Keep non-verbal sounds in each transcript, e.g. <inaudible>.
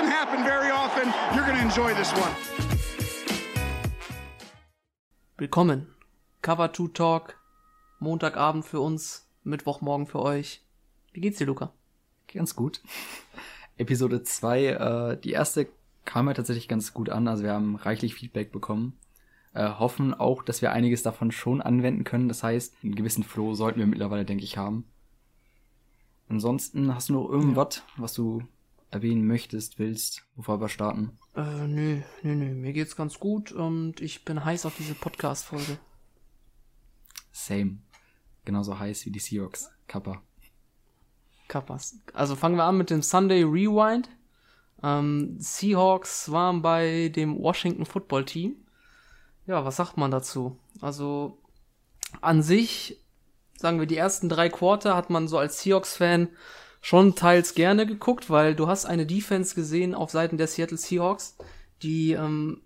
doesn't happen very often. You're going to enjoy this one. Willkommen. Cover 2 Talk. Montagabend für uns, Mittwochmorgen für euch. Wie geht's dir, Luca? Ganz gut. Episode 2, äh, die erste kam ja tatsächlich ganz gut an. Also wir haben reichlich Feedback bekommen. Äh, hoffen auch, dass wir einiges davon schon anwenden können. Das heißt, einen gewissen Flow sollten wir mittlerweile, denke ich, haben. Ansonsten hast du noch irgendwas, was du erwähnen möchtest, willst, bevor wir starten? Äh, nö, nö, nö. Mir geht's ganz gut und ich bin heiß auf diese Podcast-Folge. Same. Genauso heiß wie die Seahawks. Kappa. Kappas. Also fangen wir an mit dem Sunday Rewind. Ähm, Seahawks waren bei dem Washington Football Team. Ja, was sagt man dazu? Also an sich, sagen wir, die ersten drei Quarter hat man so als Seahawks-Fan schon teils gerne geguckt, weil du hast eine Defense gesehen auf Seiten der Seattle Seahawks, die ähm,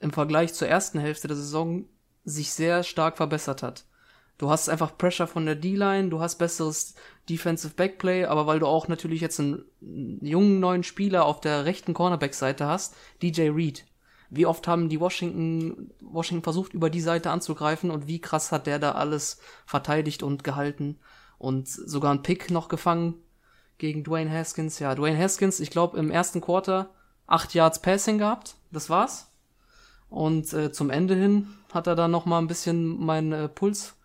im Vergleich zur ersten Hälfte der Saison sich sehr stark verbessert hat. Du hast einfach Pressure von der D-Line, du hast besseres Defensive Backplay, aber weil du auch natürlich jetzt einen, jungen neuen Spieler auf der rechten Cornerback-Seite hast, DJ Reed. Wie oft haben die Washington, Washington versucht, über die Seite anzugreifen und wie krass hat der da alles verteidigt und gehalten und sogar einen Pick noch gefangen gegen Dwayne Haskins. Ja, Dwayne Haskins, ich glaube im ersten Quarter acht Yards Passing gehabt, das war's. Und äh, zum Ende hin hat er dann noch mal ein bisschen meinen äh, Puls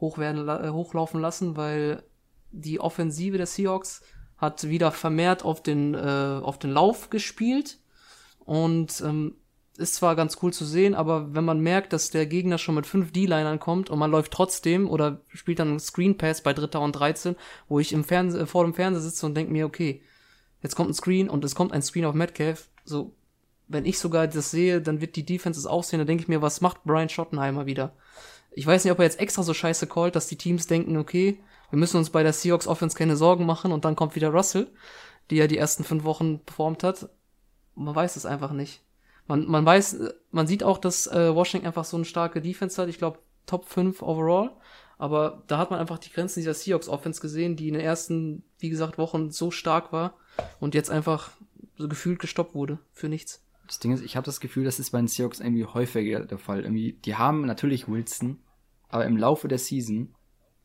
hochwerden, äh, hochlaufen lassen, weil die Offensive der Seahawks hat wieder vermehrt auf den, äh, auf den Lauf gespielt und ähm, ist zwar ganz cool zu sehen, aber wenn man merkt, dass der Gegner schon mit fünf D-Linern kommt und man läuft trotzdem oder spielt dann einen Screen Pass bei Dritter und 13, wo ich im Fernseh, vor dem Fernseher sitze und denke mir, okay, jetzt kommt ein Screen und es kommt ein Screen auf Metcalf, so, wenn ich sogar das sehe, dann wird die Defenses auch sehen, dann denke ich mir, was macht Brian Schottenheimer wieder? Ich weiß nicht, ob er jetzt extra so scheiße callt, dass die Teams denken, okay, wir müssen uns bei der Seahawks Offense keine Sorgen machen und dann kommt wieder Russell, die ja die ersten fünf Wochen performt hat. Man weiß es einfach nicht. Man, man weiß, man sieht auch, dass äh, Washington einfach so eine starke Defense hat. Ich glaube, Top 5 overall. Aber da hat man einfach die Grenzen dieser Seahawks Offense gesehen, die in den ersten, wie gesagt, Wochen so stark war und jetzt einfach so gefühlt gestoppt wurde für nichts. Das Ding ist, ich habe das Gefühl, das ist bei den Seahawks irgendwie häufiger der Fall. Irgendwie, die haben natürlich Wilson, aber im Laufe der Season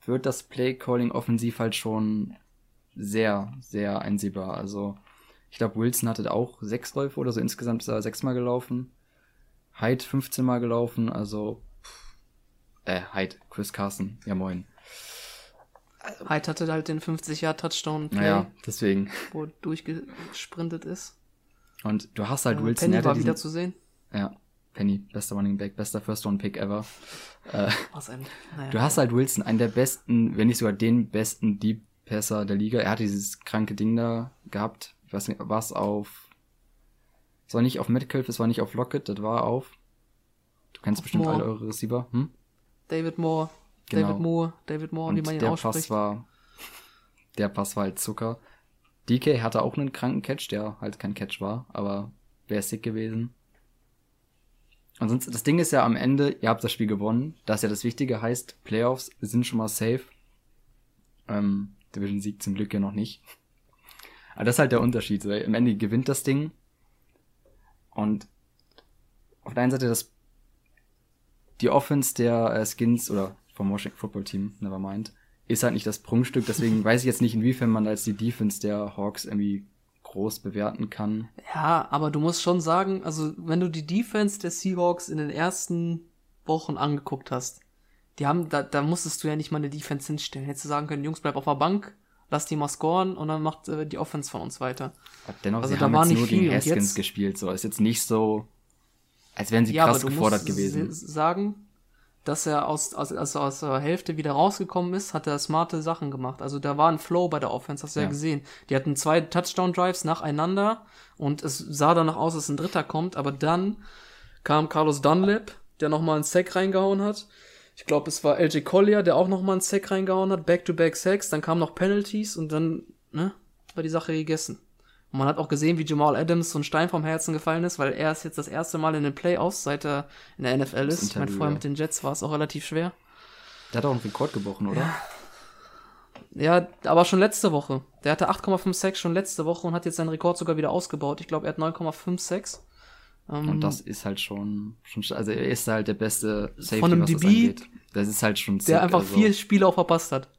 wird das Play-Calling offensiv halt schon sehr, sehr einsehbar. Also, ich glaube, Wilson hatte auch sechs Läufe oder so. Insgesamt ist er sechsmal gelaufen. Hyde 15 Mal gelaufen. Also, äh, Hyde, Chris Carson. Ja, moin. Hyde hatte halt den 50-Jahr-Touchdown-Play. Naja, deswegen. Wo er durchgesprintet ist. Und du hast halt Äh, Wilson. Penny war diesen, wieder zu sehen. Ja, Penny, bester Running Back, bester First-Round-Pick ever. Äh, ein, naja. Du hast halt Wilson, einen der besten, wenn nicht sogar den besten Deep Passer der Liga. Er hat dieses kranke Ding da gehabt. Weiß nicht, was auf. Es war nicht auf Metcalf, es war nicht auf Lockett, das war auf. Du kennst Auf bestimmt Moore. alle eure Receiver, hm? David Moore, Genau. David Moore, David Moore, wie Und man ihn der ausspricht. Pass war. Der Pass war halt Zucker. DK hatte auch einen kranken Catch, der halt kein Catch war, aber wäre sick gewesen. Ansonsten, das Ding ist ja am Ende, ihr habt das Spiel gewonnen. Das ist ja das Wichtige, heißt, Playoffs sind schon mal safe. Ähm, Division-Sieg zum Glück ja noch nicht. Aber das ist halt der Unterschied. So, am Ende gewinnt das Ding. Und auf der einen Seite das die Offense der äh, Skins oder vom Washington Football Team, never mind, ist halt nicht das Prunkstück. Deswegen <laughs> weiß ich jetzt nicht, inwiefern man als die Defense der Hawks irgendwie groß bewerten kann. Ja, aber du musst schon sagen, also wenn du die Defense der Seahawks in den ersten Wochen angeguckt hast, die haben, da, da musstest du ja nicht mal eine Defense hinstellen. Hättest du sagen können, Jungs, bleib auf der Bank, lass die mal scoren und dann macht äh, die Offense von uns weiter. Aber dennoch, Also sie da haben war jetzt nicht nur gegen Haskins jetzt- gespielt. So ist jetzt nicht so, als wären sie ja, krass gefordert gewesen. s- sagen, dass er aus, aus, also aus der Hälfte wieder rausgekommen ist, hat er smarte Sachen gemacht. Also da war ein Flow bei der Offense, hast du ja, Ja. gesehen. Die hatten zwei Touchdown-Drives nacheinander und es sah danach aus, dass ein dritter kommt, aber dann kam Carlos Dunlap, der nochmal einen Sack reingehauen hat. Ich glaube, es war LJ Collier, der auch nochmal einen Sack reingehauen hat, Back-to-Back-Sacks, dann kamen noch Penalties und dann, ne, war die Sache gegessen. Und man hat auch gesehen, wie Jamal Adams so ein Stein vom Herzen gefallen ist, weil er ist jetzt das erste Mal in den Playoffs, seit er in der NFL ist. Ich meine, vorher ja. mit den Jets war es auch relativ schwer. Der hat auch einen Rekord gebrochen, oder? Ja, aber schon letzte Woche. Der hatte 8,56 schon letzte Woche und hat jetzt seinen Rekord sogar wieder ausgebaut. Ich glaube, er hat 9,56. Ähm, und das ist halt schon, schon, also er ist halt der beste Safety, von einem was DB, das angeht. Das ist halt schon sick, Der einfach also, vier Spiele auch verpasst hat.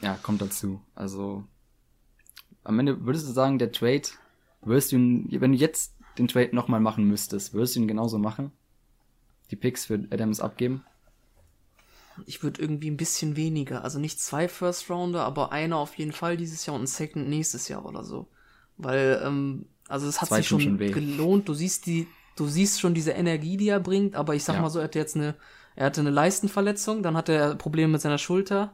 Ja, kommt dazu. Also, am Ende würdest du sagen, der Trade, würdest du ihn, wenn du jetzt den Trade nochmal machen müsstest, würdest du ihn genauso machen? Die Picks für Adams abgeben? Ich würde irgendwie ein bisschen weniger. Also nicht zwei First Rounder, aber einer auf jeden Fall dieses Jahr und ein Second nächstes Jahr oder so. Weil, ähm, also es hat zwei sich schon, schon gelohnt. Du siehst die, du siehst schon diese Energie, die er bringt, aber ich sag ja. mal so, er hatte jetzt eine, er hatte eine Leistenverletzung, dann hatte er Probleme mit seiner Schulter.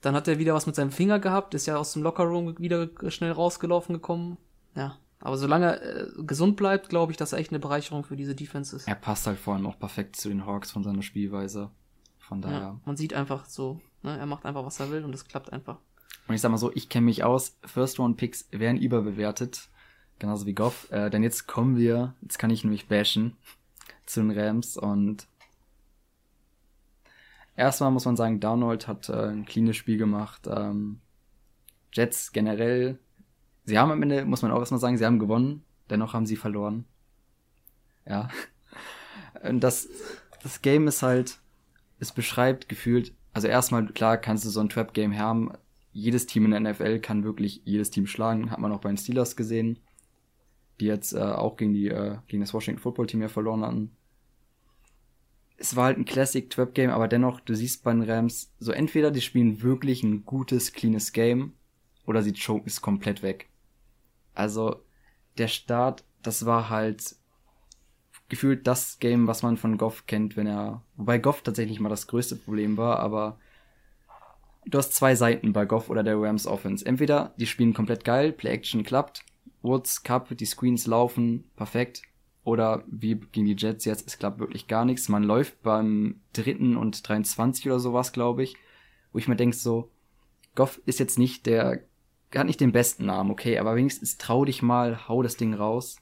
Dann hat er wieder was mit seinem Finger gehabt, ist ja aus dem Lockerroom wieder schnell rausgelaufen gekommen. Ja, aber solange er äh, gesund bleibt, glaube ich, dass er echt eine Bereicherung für diese Defense ist. Er passt halt vor allem auch perfekt zu den Hawks von seiner Spielweise. Von daher. Ja, man sieht einfach so, ne, er macht einfach, was er will und es klappt einfach. Und ich sag mal so, ich kenne mich aus, First-Round-Picks werden überbewertet. Genauso wie Goff. Äh, denn jetzt kommen wir, jetzt kann ich nämlich bashen <laughs> zu den Rams und erstmal muss man sagen, Darnold hat äh, ein cleanes Spiel gemacht. Ähm, Jets generell, sie haben am Ende, muss man auch erstmal sagen, sie haben gewonnen, dennoch haben sie verloren. Ja. <laughs> Und das, das Game ist halt, es beschreibt gefühlt, also erstmal, klar, kannst du so ein Trap-Game haben. Jedes Team in der NFL kann wirklich jedes Team schlagen. Hat man auch bei den Steelers gesehen, die jetzt äh, auch gegen, die, äh, gegen das Washington Football Team ja verloren hatten. Es war halt ein Classic Trap Game, aber dennoch, du siehst bei den Rams, so entweder die spielen wirklich ein gutes, cleanes Game oder sie choken es komplett weg. Also, der Start, das war halt gefühlt das Game, was man von Goff kennt, wenn er, wobei Goff tatsächlich mal das größte Problem war, aber du hast zwei Seiten bei Goff oder der Rams Offense. Entweder die spielen komplett geil, Play Action klappt, Woods, Cup, die Screens laufen, perfekt. Oder wie gegen die Jets jetzt, es klappt wirklich gar nichts. Man läuft beim dritten und 23 oder sowas, glaube ich, wo ich mir denke so, Goff ist jetzt nicht der, hat nicht den besten Namen, okay, aber wenigstens trau dich mal, hau das Ding raus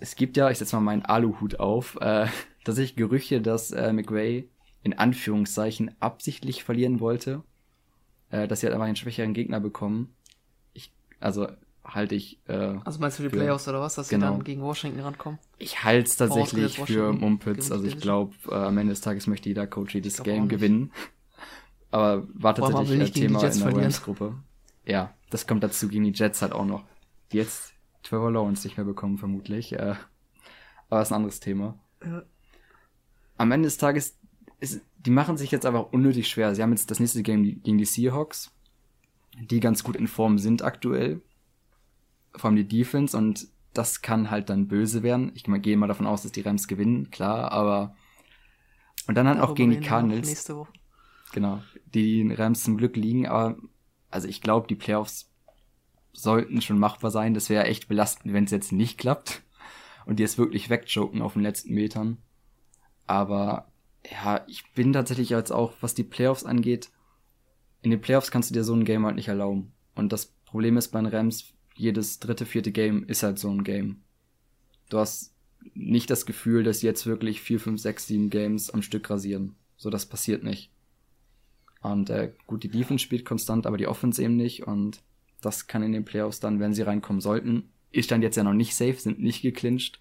es gibt ja, ich setze mal meinen Aluhut auf, äh, <laughs> tatsächlich Gerüche, dass äh, McRae in Anführungszeichen absichtlich verlieren wollte. Äh, dass sie halt einfach einen schwächeren Gegner bekommen. Ich, also halte ich. Äh, also meinst du für die Playoffs oder was, dass genau. sie dann gegen Washington rankommen? Ich halte es tatsächlich für Mumpitz. Also ich glaube, äh, am Ende des Tages möchte jeder Coach jedes Game gewinnen. <laughs> Aber war tatsächlich ein Thema in der Rams-Gruppe. Ja, das kommt dazu gegen die Jets halt auch noch. Jetzt Trevor Lawrence nicht mehr bekommen, vermutlich. Äh, aber ist ein anderes Thema. Ja. Am Ende des Tages, ist, die machen sich jetzt aber unnötig schwer. Sie haben jetzt das nächste Game gegen die Seahawks, die ganz gut in Form sind aktuell. Vor allem die Defense und das kann halt dann böse werden. Ich gehe mal davon aus, dass die Rams gewinnen, klar, aber und dann halt auch gegen die Cardinals. Nächste Woche. Genau, die Rams zum Glück liegen, aber also ich glaube, die Playoffs sollten schon machbar sein. Das wäre echt belastend, wenn es jetzt nicht klappt und die es wirklich wegjoken auf den letzten Metern. Aber ja, ich bin tatsächlich jetzt auch, was die Playoffs angeht, in den Playoffs kannst du dir so ein Game halt nicht erlauben. Und das Problem ist bei den Rams, jedes dritte, vierte Game ist halt so ein Game. Du hast nicht das Gefühl, dass jetzt wirklich vier, fünf, sechs, sieben Games am Stück rasieren. So, das passiert nicht. Und äh, gut, die Defense spielt konstant, aber die Offense eben nicht. Und das kann in den Playoffs dann, wenn sie reinkommen sollten, ist dann jetzt ja noch nicht safe, sind nicht geclincht,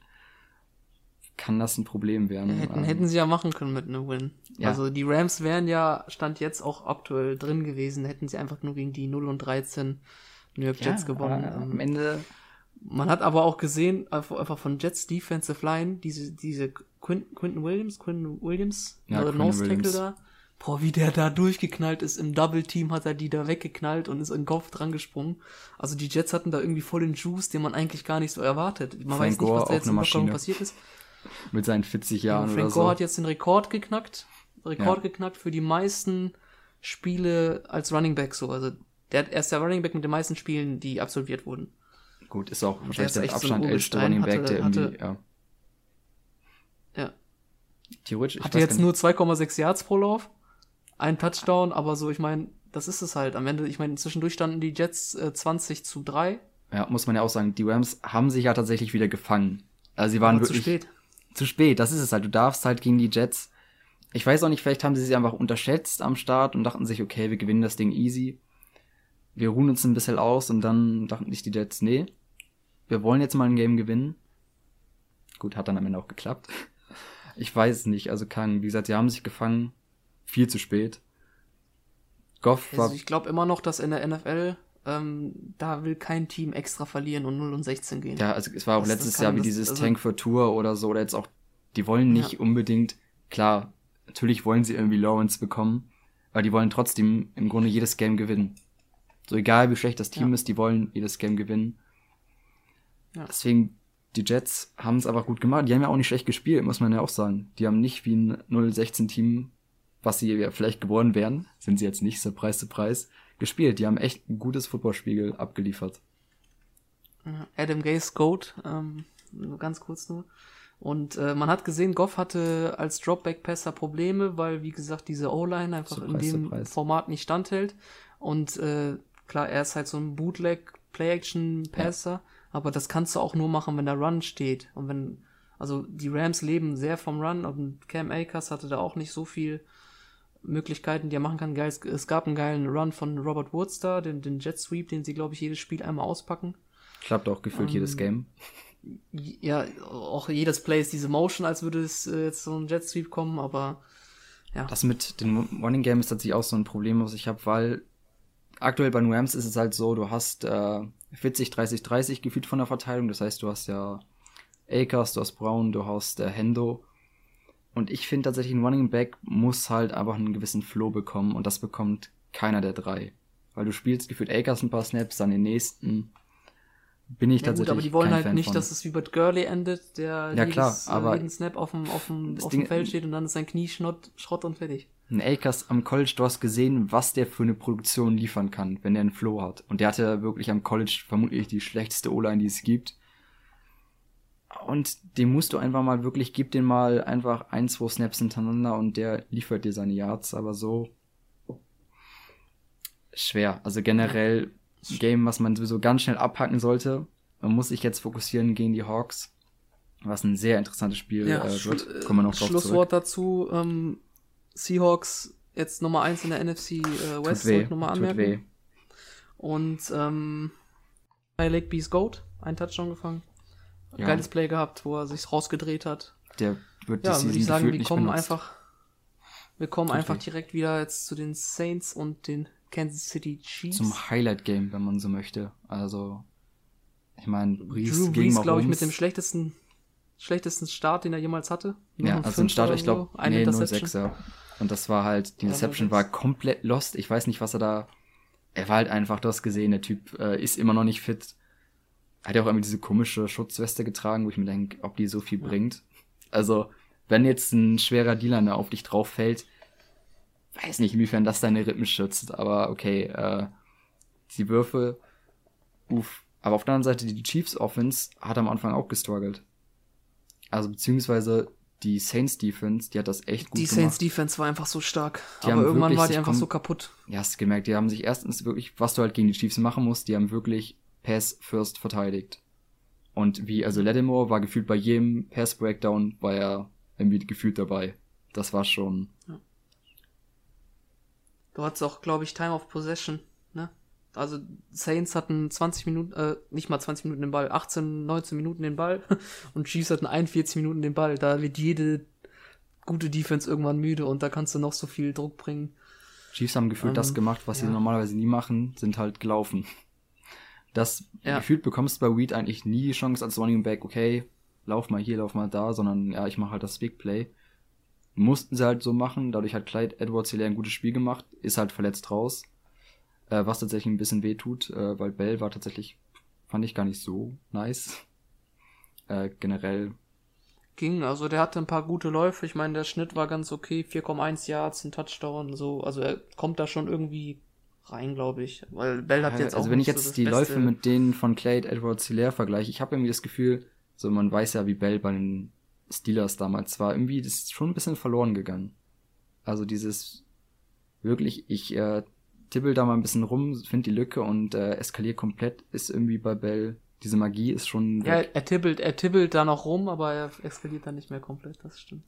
kann das ein Problem werden. Hätten, ähm, hätten sie ja machen können mit einem Win. Ja. Also die Rams wären ja, stand jetzt auch aktuell drin gewesen, hätten sie einfach nur gegen die 0 und 13 New York Jets ja, gewonnen. am ähm, Ende. Man hat aber auch gesehen, einfach von Jets Defensive Line, diese, diese Quinton, Quinton Williams, Quinton Williams, ja, äh, Nose Tackle da, Boah, wie der da durchgeknallt ist. Im Double Team hat er die da weggeknallt und ist in den Kopf dran gesprungen. Also die Jets hatten da irgendwie voll den Juice, den man eigentlich gar nicht so erwartet. Man Frank weiß nicht, was da jetzt in Lockerung passiert ist. Mit seinen 40 Jahren Frank oder so. Gore hat jetzt den Rekord geknackt. Rekord ja. geknackt für die meisten Spiele als Running Back so. Also der, er ist der Running Back mit den meisten Spielen, die absolviert wurden. Gut, ist auch wahrscheinlich der, der Abstand so älteste Running Back, hatte, der irgendwie, hatte, ja. Ja. Theoretisch. Hatte jetzt nur 2,6 Yards pro Lauf ein Touchdown, aber so, ich meine, das ist es halt. Am Ende, ich meine, zwischendurch standen die Jets äh, 20 zu 3. Ja, muss man ja auch sagen, die Rams haben sich ja tatsächlich wieder gefangen. Also sie waren aber wirklich. Zu spät. Zu spät, das ist es halt. Du darfst halt gegen die Jets ich weiß auch nicht, vielleicht haben sie sie einfach unterschätzt am Start und dachten sich, okay, wir gewinnen das Ding easy. Wir ruhen uns ein bisschen aus und dann dachten sich die Jets, nee, wir wollen jetzt mal ein Game gewinnen. Gut, hat dann am Ende auch geklappt. <laughs> Ich weiß es nicht, also kann, wie gesagt, sie haben sich gefangen, viel zu spät. Goff war. Also ich glaube immer noch, dass in der NFL ähm, da will kein Team extra verlieren und 0 und 16 gehen. Ja, also es war auch das, letztes das Jahr wie dieses also, Tank for Tour oder so, oder jetzt auch, die wollen nicht ja. unbedingt, klar, natürlich wollen sie irgendwie Lawrence bekommen, aber die wollen trotzdem im Grunde jedes Game gewinnen. So egal wie schlecht das Team ja. ist, die wollen jedes Game gewinnen. Ja. Deswegen, die Jets haben es einfach gut gemacht. Die haben ja auch nicht schlecht gespielt, muss man ja auch sagen. Die haben nicht wie ein 0-16-Team, was sie ja vielleicht geworden wären, sind sie jetzt nicht, Surprise, Surprise, gespielt. Die haben echt ein gutes Footballspiel abgeliefert. Adam Gase Goat, ähm, ganz kurz nur. Und äh, man hat gesehen, Goff hatte als Dropback-Passer Probleme, weil, wie gesagt, diese O-Line einfach Surprise, in dem Surprise. Format nicht standhält. Und äh, klar, er ist halt so ein Bootleg Play-Action-Passer, ja. aber das kannst du auch nur machen, wenn der Run steht. Und wenn, also die Rams leben sehr vom Run und Cam Akers hatte da auch nicht so viel Möglichkeiten, die er machen kann. Geil, es gab einen geilen Run von Robert Woods da, den, den Jet Sweep, den sie, glaube ich, jedes Spiel einmal auspacken. Klappt auch gefühlt um, jedes ähm, Game. Ja, auch jedes Play ist diese Motion, als würde es äh, jetzt so ein Jet Sweep kommen, aber ja. Das mit den Running Game ist tatsächlich auch so ein Problem, was ich habe, weil aktuell bei Rams ist es halt so, du hast äh, 40, 30, 30 gefühlt von der Verteilung. Das heißt, du hast ja Akers, du hast Brown, du hast äh, Hendo und ich finde tatsächlich, ein Running Back muss halt einfach einen gewissen Flow bekommen und das bekommt keiner der drei. Weil du spielst gefühlt Akers ein paar Snaps, dann den nächsten. Bin ich ja, tatsächlich. Gut, aber die wollen halt Fan nicht, von. dass es wie bei Gurley endet, der ja, jedes, äh, aber jeden Snap auf dem, auf dem, auf dem Feld steht und dann ist sein Knie Schrott, Schrott und fertig. Ein Akers am College, du hast gesehen, was der für eine Produktion liefern kann, wenn der einen Flow hat. Und der hatte wirklich am College vermutlich die schlechteste O-Line, die es gibt. Und dem musst du einfach mal wirklich, gib den mal einfach ein, zwei Snaps hintereinander und der liefert dir seine Yards, aber so schwer. Also generell Game, was man sowieso ganz schnell abhacken sollte. Man muss sich jetzt fokussieren gegen die Hawks, was ein sehr interessantes Spiel ja, äh, wird. Äh, Kommen wir noch drauf Schlusswort zurück. dazu, ähm, Seahawks jetzt Nummer eins in der NFC äh, West, sollte nochmal anmerken. Weh. Und ähm, bei Lake Bees Goat, ein Touchdown gefangen ja. geiles Play gehabt, wo er sich rausgedreht hat. Der wird ja, würde ich sagen, wir kommen benutzt. einfach, wir kommen okay. einfach direkt wieder jetzt zu den Saints und den Kansas City Chiefs. Zum Highlight Game, wenn man so möchte. Also, ich meine, Brees Drew Brees, glaube ich, mit dem schlechtesten, schlechtesten Start, den er jemals hatte. Nur ja, also ein Start, ich glaube, nee, 06, ja. Und das war halt, die Interception war komplett lost. Ich weiß nicht, was er da, er war halt einfach, du hast gesehen, der Typ äh, ist immer noch nicht fit hat ja auch irgendwie diese komische Schutzweste getragen, wo ich mir denke, ob die so viel ja. bringt. Also, wenn jetzt ein schwerer Dealer auf dich drauf fällt, weiß nicht, inwiefern das deine Rippen schützt, aber okay, äh, die Würfe, uff. Aber auf der anderen Seite, die Chiefs Offense hat am Anfang auch gestruggelt. Also, beziehungsweise die Saints Defense, die hat das echt gut die gemacht. Die Saints Defense war einfach so stark. Die aber irgendwann war die einfach so kaputt. Ja, hast gemerkt, die haben sich erstens wirklich, was du halt gegen die Chiefs machen musst, die haben wirklich Pass First verteidigt. Und wie, also Lattimore war gefühlt bei jedem Pass Breakdown, war er irgendwie gefühlt dabei. Das war schon. Ja. Du hattest auch, glaube ich, Time of Possession? Also Saints hatten 20 Minuten, äh, nicht mal 20 Minuten den Ball, 18, 19 Minuten den Ball <laughs> und Chiefs hatten 41 Minuten den Ball. Da wird jede gute Defense irgendwann müde und da kannst du noch so viel Druck bringen. Chiefs haben gefühlt ähm, das gemacht, was ja. sie normalerweise nie machen, sind halt gelaufen. Das ja. gefühlt bekommst du bei Weed eigentlich nie die Chance als Running Back, okay, lauf mal hier, lauf mal da, sondern ja, ich mache halt das Big Play. Mussten sie halt so machen, dadurch hat Clyde Edwards hier ein gutes Spiel gemacht, ist halt verletzt raus. Äh, was tatsächlich ein bisschen weh tut, äh, weil Bell war tatsächlich, fand ich gar nicht so nice. <laughs> Äh, generell. Ging, also der hatte ein paar gute Läufe. Ich meine, der Schnitt war ganz okay, 4,1 Yards, ein Touchdown, so. Also er kommt da schon irgendwie rein, glaube ich. Weil Bell hat jetzt also auch. Also wenn ich jetzt so die Beste. Läufe mit denen von Clade Edwards Hilaire vergleiche, ich habe irgendwie das Gefühl, so man weiß ja, wie Bell bei den Steelers damals war, irgendwie das ist schon ein bisschen verloren gegangen. Also dieses wirklich, ich äh, tippel da mal ein bisschen rum, finde die Lücke und äh, eskaliere komplett, ist irgendwie bei Bell. Diese Magie ist schon. Weg. Ja, er tippelt, er tippelt da noch rum, aber er eskaliert dann nicht mehr komplett, das stimmt.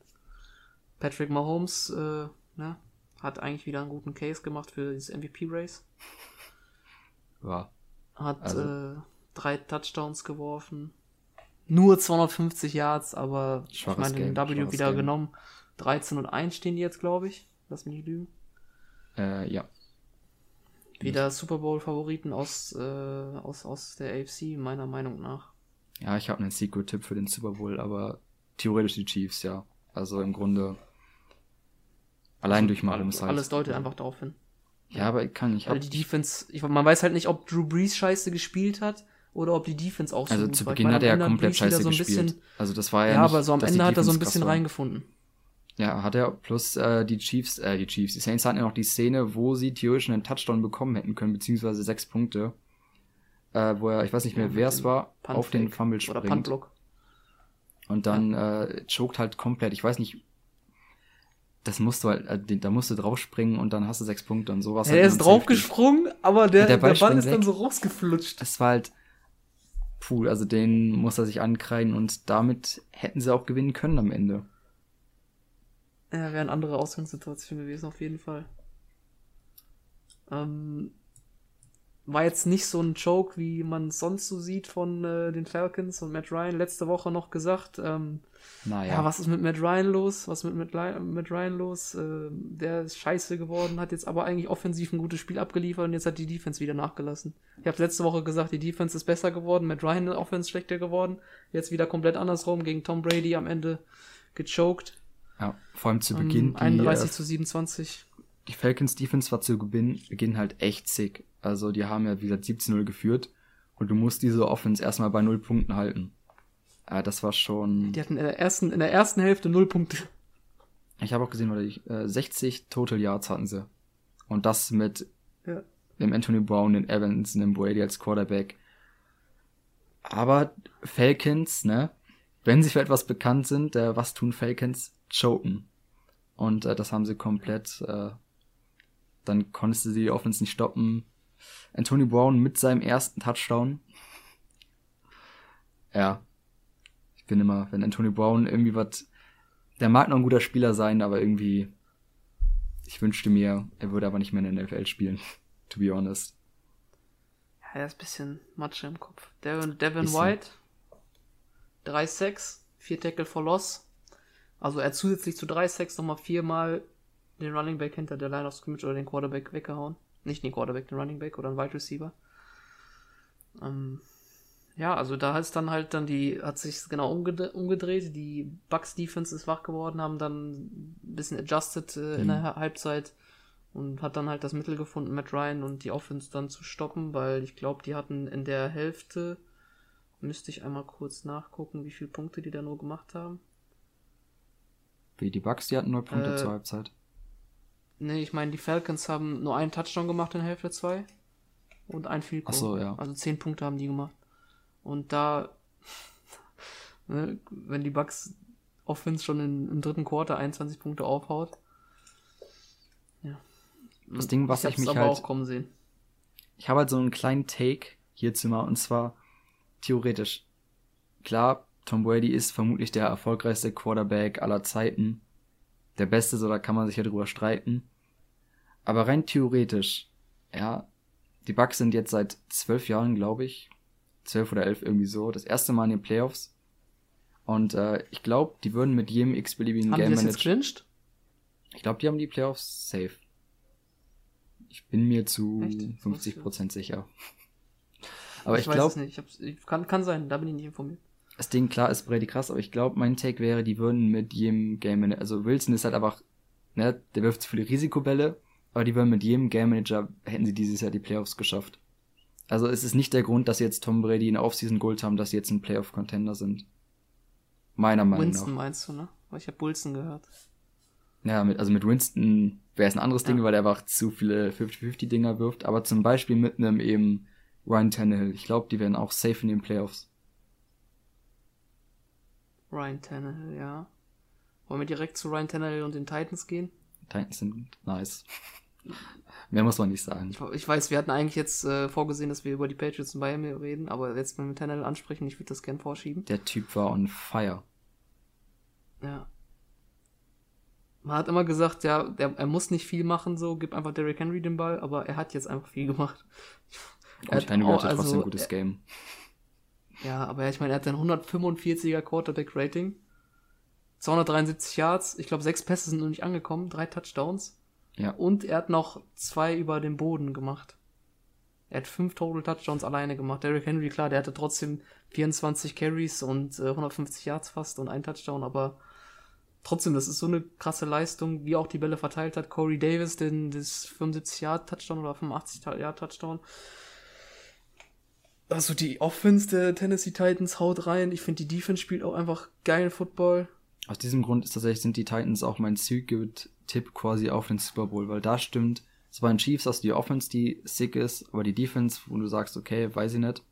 Patrick Mahomes äh, ne, hat eigentlich wieder einen guten Case gemacht für dieses MVP-Race. Ja. Hat Also- äh, drei Touchdowns geworfen. Nur 250 Yards, aber ich Schwaches meine, den Game, W wieder Game. genommen. 13 und 1 stehen die jetzt, glaube ich. Lass mich nicht lügen. Äh, ja. Wieder Super Bowl-Favoriten aus, äh, aus, aus der AFC, meiner Meinung nach. Ja, ich habe einen Secret-Tipp für den Super Bowl, aber theoretisch die Chiefs, ja. Also im Grunde allein durch Mahomes halt. Alles deutet einfach darauf hin. Ja, aber ich kann, ich Weil hab, die Defense, ich, man weiß halt nicht, ob Drew Brees scheiße gespielt hat oder ob die Defense auch so also zu Beginn hat er ja komplett scheiße so gespielt. Bisschen, also das war ja ja, nicht, aber so am Ende hat er so ein bisschen reingefunden. Ja, hat er. Plus äh, die Chiefs, äh, die Chiefs, die Saints hatten ja noch die Szene, wo sie theoretisch einen Touchdown bekommen hätten können, beziehungsweise sechs Punkte. Äh, wo er, ich weiß nicht mehr, Ja, wer es war, auf den Fumble Oder springt. Puntblock. Und dann äh, choked halt komplett. Ich weiß nicht, das musst du halt, äh, da musst du draufspringen und dann hast du sechs Punkte und sowas. Ja, halt der nur ist draufgesprungen, aber der, Der der Ball Ball, springt ist dann weg. so rausgeflutscht. Das war halt, puh, also den muss er sich ankreiden und damit hätten sie auch gewinnen können am Ende. Ja, wäre eine andere Ausgangssituation gewesen, auf jeden Fall. Ähm, war jetzt nicht so ein Joke, wie man sonst so sieht von äh, den Falcons und Matt Ryan. Letzte Woche noch gesagt, ähm, Naja. ja. was ist mit Matt Ryan los? Was ist mit Matt, Matt Ryan los? Äh, der ist scheiße geworden, hat jetzt aber eigentlich offensiv ein gutes Spiel abgeliefert und jetzt hat die Defense wieder nachgelassen. Ich habe letzte Woche gesagt, die Defense ist besser geworden, Matt Ryan ist Offense schlechter geworden. Jetzt wieder komplett andersrum, gegen Tom Brady am Ende gechoked. Ja, vor allem zu Beginn. Ähm, 31 die, äh, zu 27. die Falcons Defense war zu Beginn, Beginn halt echt sick. Also die haben ja wie gesagt 17-0 geführt und du musst diese Offense erstmal bei null Punkten halten. Äh, das war schon. Die hatten in der ersten, in der ersten Hälfte null Punkte. Ich habe auch gesehen, oder ich, äh, 60 Total Yards hatten sie. Und das mit Ja. dem Anthony Brown, den Evans, dem Brady als Quarterback. Aber Falcons, ne? Wenn sie für etwas bekannt sind, äh, was tun Falcons? Choken. Und äh, das haben sie komplett. Äh, dann konntest du die Offense nicht stoppen. Anthony Brown mit seinem ersten Touchdown. Ja. Ich bin immer, wenn Anthony Brown irgendwie was. Der mag noch ein guter Spieler sein, aber irgendwie. Ich wünschte mir, er würde aber nicht mehr in der NFL spielen. <laughs> To be honest. Ja, er ist ein bisschen Matsche im Kopf. Devin, Devin. White, 3 Sacks, 4 Tackle for Loss. Also er hat zusätzlich zu 3 Sacks nochmal viermal den Running Back hinter der Line of Scrimmage oder den Quarterback weggehauen. Nicht den Quarterback, den Running Back oder einen Wide Receiver. Ähm, ja, also da ist dann halt dann die, hat sich genau umgedreht, umgedreht. Die Bucks Defense ist wach geworden, haben dann ein bisschen adjusted äh, in der Halbzeit und hat dann halt das Mittel gefunden, Matt Ryan und die Offense dann zu stoppen, weil ich glaube, die hatten in der Hälfte, müsste ich einmal kurz nachgucken, wie viele Punkte die da nur gemacht haben. Wie die Bucks, die hatten null Punkte Äh, zur Halbzeit. Nee, ich meine, die Falcons haben nur einen Touchdown gemacht in Hälfte 2 und ein Field Goal. Ach so, ja. Also 10 Punkte haben die gemacht. Und da, <laughs> ne, wenn die Bucks Offense schon in, im dritten Quarter 21 Punkte aufhaut. Ja. Das Ding, was ich hab's mich aber halt- auch kommen sehen. Ich habe halt so einen kleinen Take hierzu mal, und zwar theoretisch. Klar, Tom Brady ist vermutlich der erfolgreichste Quarterback aller Zeiten. Der beste, so da kann man sich ja drüber streiten. Aber rein theoretisch, ja, die Bucks sind jetzt seit zwölf Jahren, glaube ich, zwölf oder elf irgendwie so, das erste Mal in den Playoffs. Und äh, ich glaube, die würden mit jedem x-beliebigen Haben die Game das jetzt Manager. clinched? Ich glaube, die haben die Playoffs safe. Ich bin mir zu Echt? 50% sicher. <laughs> Aber ich, weiß glaube, es nicht. Ich hab's, ich, kann, kann sein, da bin ich nicht informiert. Das Ding, klar, ist Brady krass, aber ich glaube, mein Take wäre, die würden mit jedem Game Manager, also Wilson ist halt einfach, ne, der wirft zu viele Risikobälle, aber die würden mit jedem Game Manager, hätten sie dieses Jahr die Playoffs geschafft. Also es ist nicht der Grund, dass jetzt Tom Brady in Offseason Gold haben, dass sie jetzt ein Playoff-Contender sind. Meiner Meinung Winston nach. meinst du, ne? Weil ich habe Wilson gehört. Ja, mit, also mit Winston wäre es ein anderes Ding, Ja. weil er einfach zu viele 50-50-Dinger wirft. Aber zum Beispiel mit einem eben Ryan Tannehill. Ich glaube, die werden auch safe in den Playoffs. Ryan Tannehill, ja. Wollen wir direkt zu Ryan Tannehill und den Titans gehen? Titans sind nice. <laughs> Mehr muss man nicht sagen. Ich, ich weiß, wir hatten eigentlich jetzt äh, vorgesehen, dass wir über die Patriots und Miami reden, aber jetzt, wenn wir Tannehill ansprechen, ich würde das gern vorschieben. Der Typ war on fire. Ja. man hat immer gesagt, ja, der, er muss nicht viel machen, so, gib einfach Derrick Henry den Ball, aber er hat jetzt einfach viel gemacht. Und Henry auch- hatte trotzdem also, ein gutes Game. Ja, aber ich meine, er hat ein 145er Quarterback-Rating, 273 Yards, ich glaube, sechs Pässe sind noch nicht angekommen, drei Touchdowns. Ja. Und er hat noch zwei über den Boden gemacht. Er hat fünf Total Touchdowns alleine gemacht. Derrick Henry, klar, der hatte trotzdem 24 Carries und äh, 150 Yards fast und ein Touchdown, aber trotzdem, das ist so eine krasse Leistung, wie auch die Bälle verteilt hat. Corey Davis, den das 75 Yard Touchdown oder 85 Yard Touchdown. Also die Offense der Tennessee Titans haut rein. Ich finde, die Defense spielt auch einfach geilen Football. Aus diesem Grund ist tatsächlich sind die Titans auch mein Secret-Tipp quasi auf den Super Bowl, weil da stimmt, es bei den Chiefs hast du die Offense, die sick ist, aber die Defense, wo du sagst, okay, weiß ich nicht.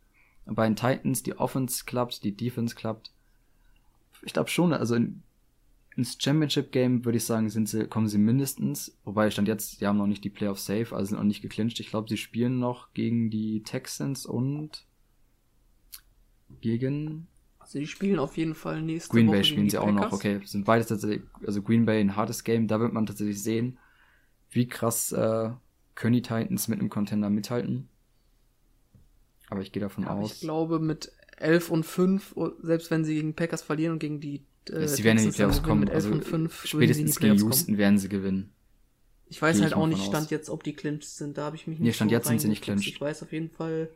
Und bei den Titans, die Offense klappt, die Defense klappt. Ich glaube schon, also in, ins Championship-Game würde ich sagen, sind sie, kommen sie mindestens, wobei stand jetzt, die haben noch nicht die Playoff safe, also sind noch nicht geclincht. Ich glaube, sie spielen noch gegen die Texans und gegen Also die spielen auf jeden Fall nächste Green Woche Bay gegen spielen die sie auch noch, okay. Sind beides tatsächlich, also Green Bay ein hartes Game, da wird man tatsächlich sehen, wie krass äh, können die Titans mit einem Contender mithalten. Aber ich gehe davon Ja, aus. ich glaube mit 11 und 5, o- selbst wenn sie gegen Packers verlieren und gegen die äh, sie werden in die Playoffs kommen. mit 11 Also und 5 würden sie in die spätestens gegen Houston kommen. werden sie gewinnen. Ich weiß gehe halt ich auch nicht Stand aus. jetzt, ob die clinched sind. Da habe ich mich Nee, nicht Stand so jetzt sind sie nicht clinched. Ich weiß auf jeden Fall.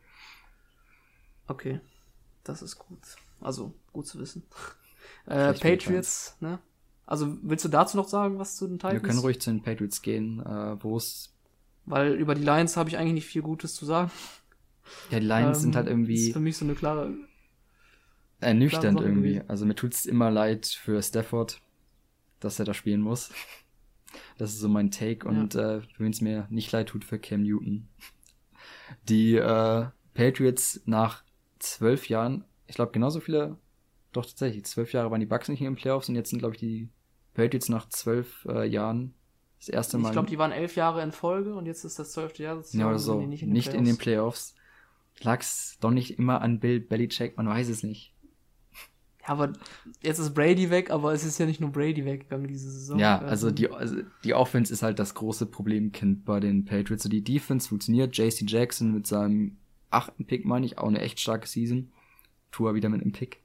Okay, das ist gut. Also gut zu wissen. <laughs> Äh, Patriots, ne? Also willst du dazu noch sagen, was zu den Wir Titans? können ruhig zu den Patriots gehen, äh, wo es, Weil über die Lions habe ich eigentlich nicht viel Gutes zu sagen. ja, die Lions Ähm, sind halt Ist irgendwie für mich so eine klare. ernüchternd Sache irgendwie. gewesen. Also mir tut's immer leid für Stafford, dass er da spielen muss. <laughs> Das ist so mein Take und äh, wenn es mir nicht leid tut für Cam Newton. Die äh, Patriots nach zwölf Jahren, ich glaube genauso viele, doch tatsächlich, zwölf Jahre waren die Bucks nicht in den Playoffs und jetzt sind glaube ich die Patriots nach zwölf äh, Jahren das erste Mal Ich glaube, die waren elf Jahre in Folge und jetzt ist das zwölfte Jahr sozusagen. ja, oder so, nicht, Playoffs. in den Playoffs. Lag's doch nicht immer an Bill Belichick, man weiß es nicht. Ja, aber jetzt ist Brady weg, aber es ist ja nicht nur Brady weggegangen diese Saison. Ja, also die, also die Offense ist halt das große Problemkind bei den Patriots. So die Defense funktioniert. JC Jackson mit seinem achten Pick, meine ich, auch eine echt starke Season. Tour wieder mit einem Pick.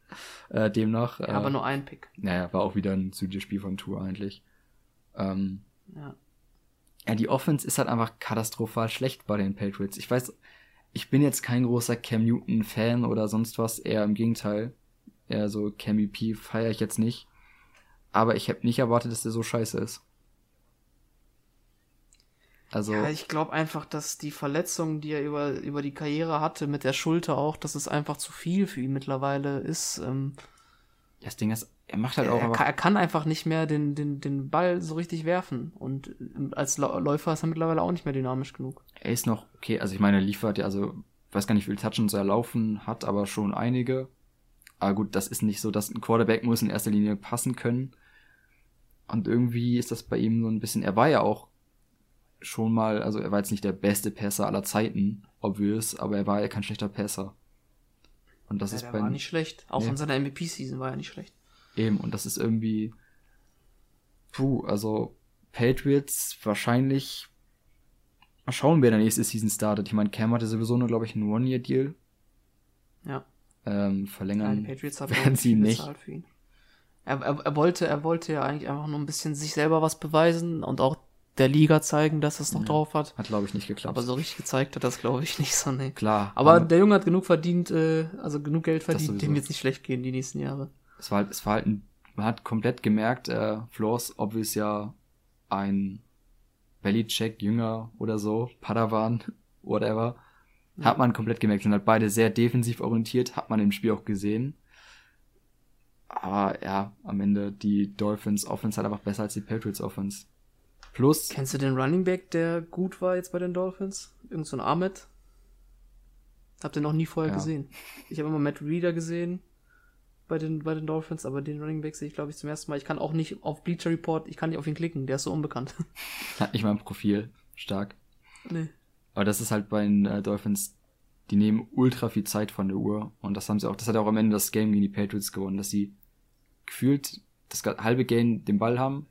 Äh, demnach. Ja, äh, aber nur ein Pick. Naja, war auch wieder ein solides Spiel von Tour eigentlich. Ähm, Ja. ja, die Offense ist halt einfach katastrophal schlecht bei den Patriots. Ich weiß, ich bin jetzt kein großer Cam Newton-Fan oder sonst was, eher im Gegenteil. Eher so Cam EP feiere ich jetzt nicht. Aber ich habe nicht erwartet, dass der so scheiße ist. Also, Ja, ich glaube einfach, dass die Verletzung, die er über, über die Karriere hatte, mit der Schulter auch, dass es einfach zu viel für ihn mittlerweile ist. Ähm, das Ding ist, er macht halt auch er, kann, er kann einfach nicht mehr den, den, den Ball so richtig werfen. Und ähm, als Läufer ist er mittlerweile auch nicht mehr dynamisch genug. er ist noch okay. Also ich meine, er liefert ja, also weiß gar nicht, wie viel Touchdowns er laufen hat, aber schon einige. Aber gut, das ist nicht so, dass ein Quarterback muss in erster Linie passen können. Und irgendwie ist das bei ihm so ein bisschen, er war ja auch schon mal, also er war jetzt nicht der beste Passer aller Zeiten, obvious, aber er war ja kein schlechter Passer. Und das Ja, ist der bei war nicht schlecht. Auch Nee. in seiner MVP-Season war er nicht schlecht. Eben, und das ist irgendwie. Puh, also Patriots wahrscheinlich. Mal schauen, wer der nächste Season startet. Ich meine, Cam hatte sowieso nur, glaube ich, einen One-Year-Deal. Ja. Ähm, verlängern Patriots haben werden sie nicht. Er, er, er, wollte, er wollte ja eigentlich einfach nur ein bisschen sich selber was beweisen und auch der Liga zeigen, dass es noch Ja. drauf hat. Hat, glaube ich, nicht geklappt. Aber so richtig gezeigt hat das, glaube ich, <laughs> nicht so, nee. Klar. Aber der Junge hat genug verdient, äh, also genug Geld verdient, dem jetzt nicht schlecht gehen die nächsten Jahre. es war halt, es war halt ein, man hat komplett gemerkt, äh, Floors, obvious ja ein Belichick Jünger oder so, Padawan, <laughs> whatever. Hat man komplett gemerkt, sind halt beide sehr defensiv orientiert, hat man im Spiel auch gesehen. Aber ja, am Ende die Dolphins Offense halt einfach besser als die Patriots Offense. Plus, Kennst du den Running Back, der gut war jetzt bei den Dolphins? Irgend so ein Ahmed? Habt ihr noch nie vorher Ja. gesehen. Ich habe immer Matt Reader gesehen bei den, bei den Dolphins, aber den Running Back sehe ich, glaube ich, zum ersten Mal. Ich kann auch nicht auf Bleacher Report, ich kann nicht auf ihn klicken, der ist so unbekannt. <laughs> hat nicht mal ein Profil, stark. nee. Aber das ist halt bei den äh, Dolphins, die nehmen ultra viel Zeit von der Uhr. Und das haben sie auch, das hat auch am Ende das Game gegen die Patriots gewonnen, dass sie gefühlt das halbe Game den Ball haben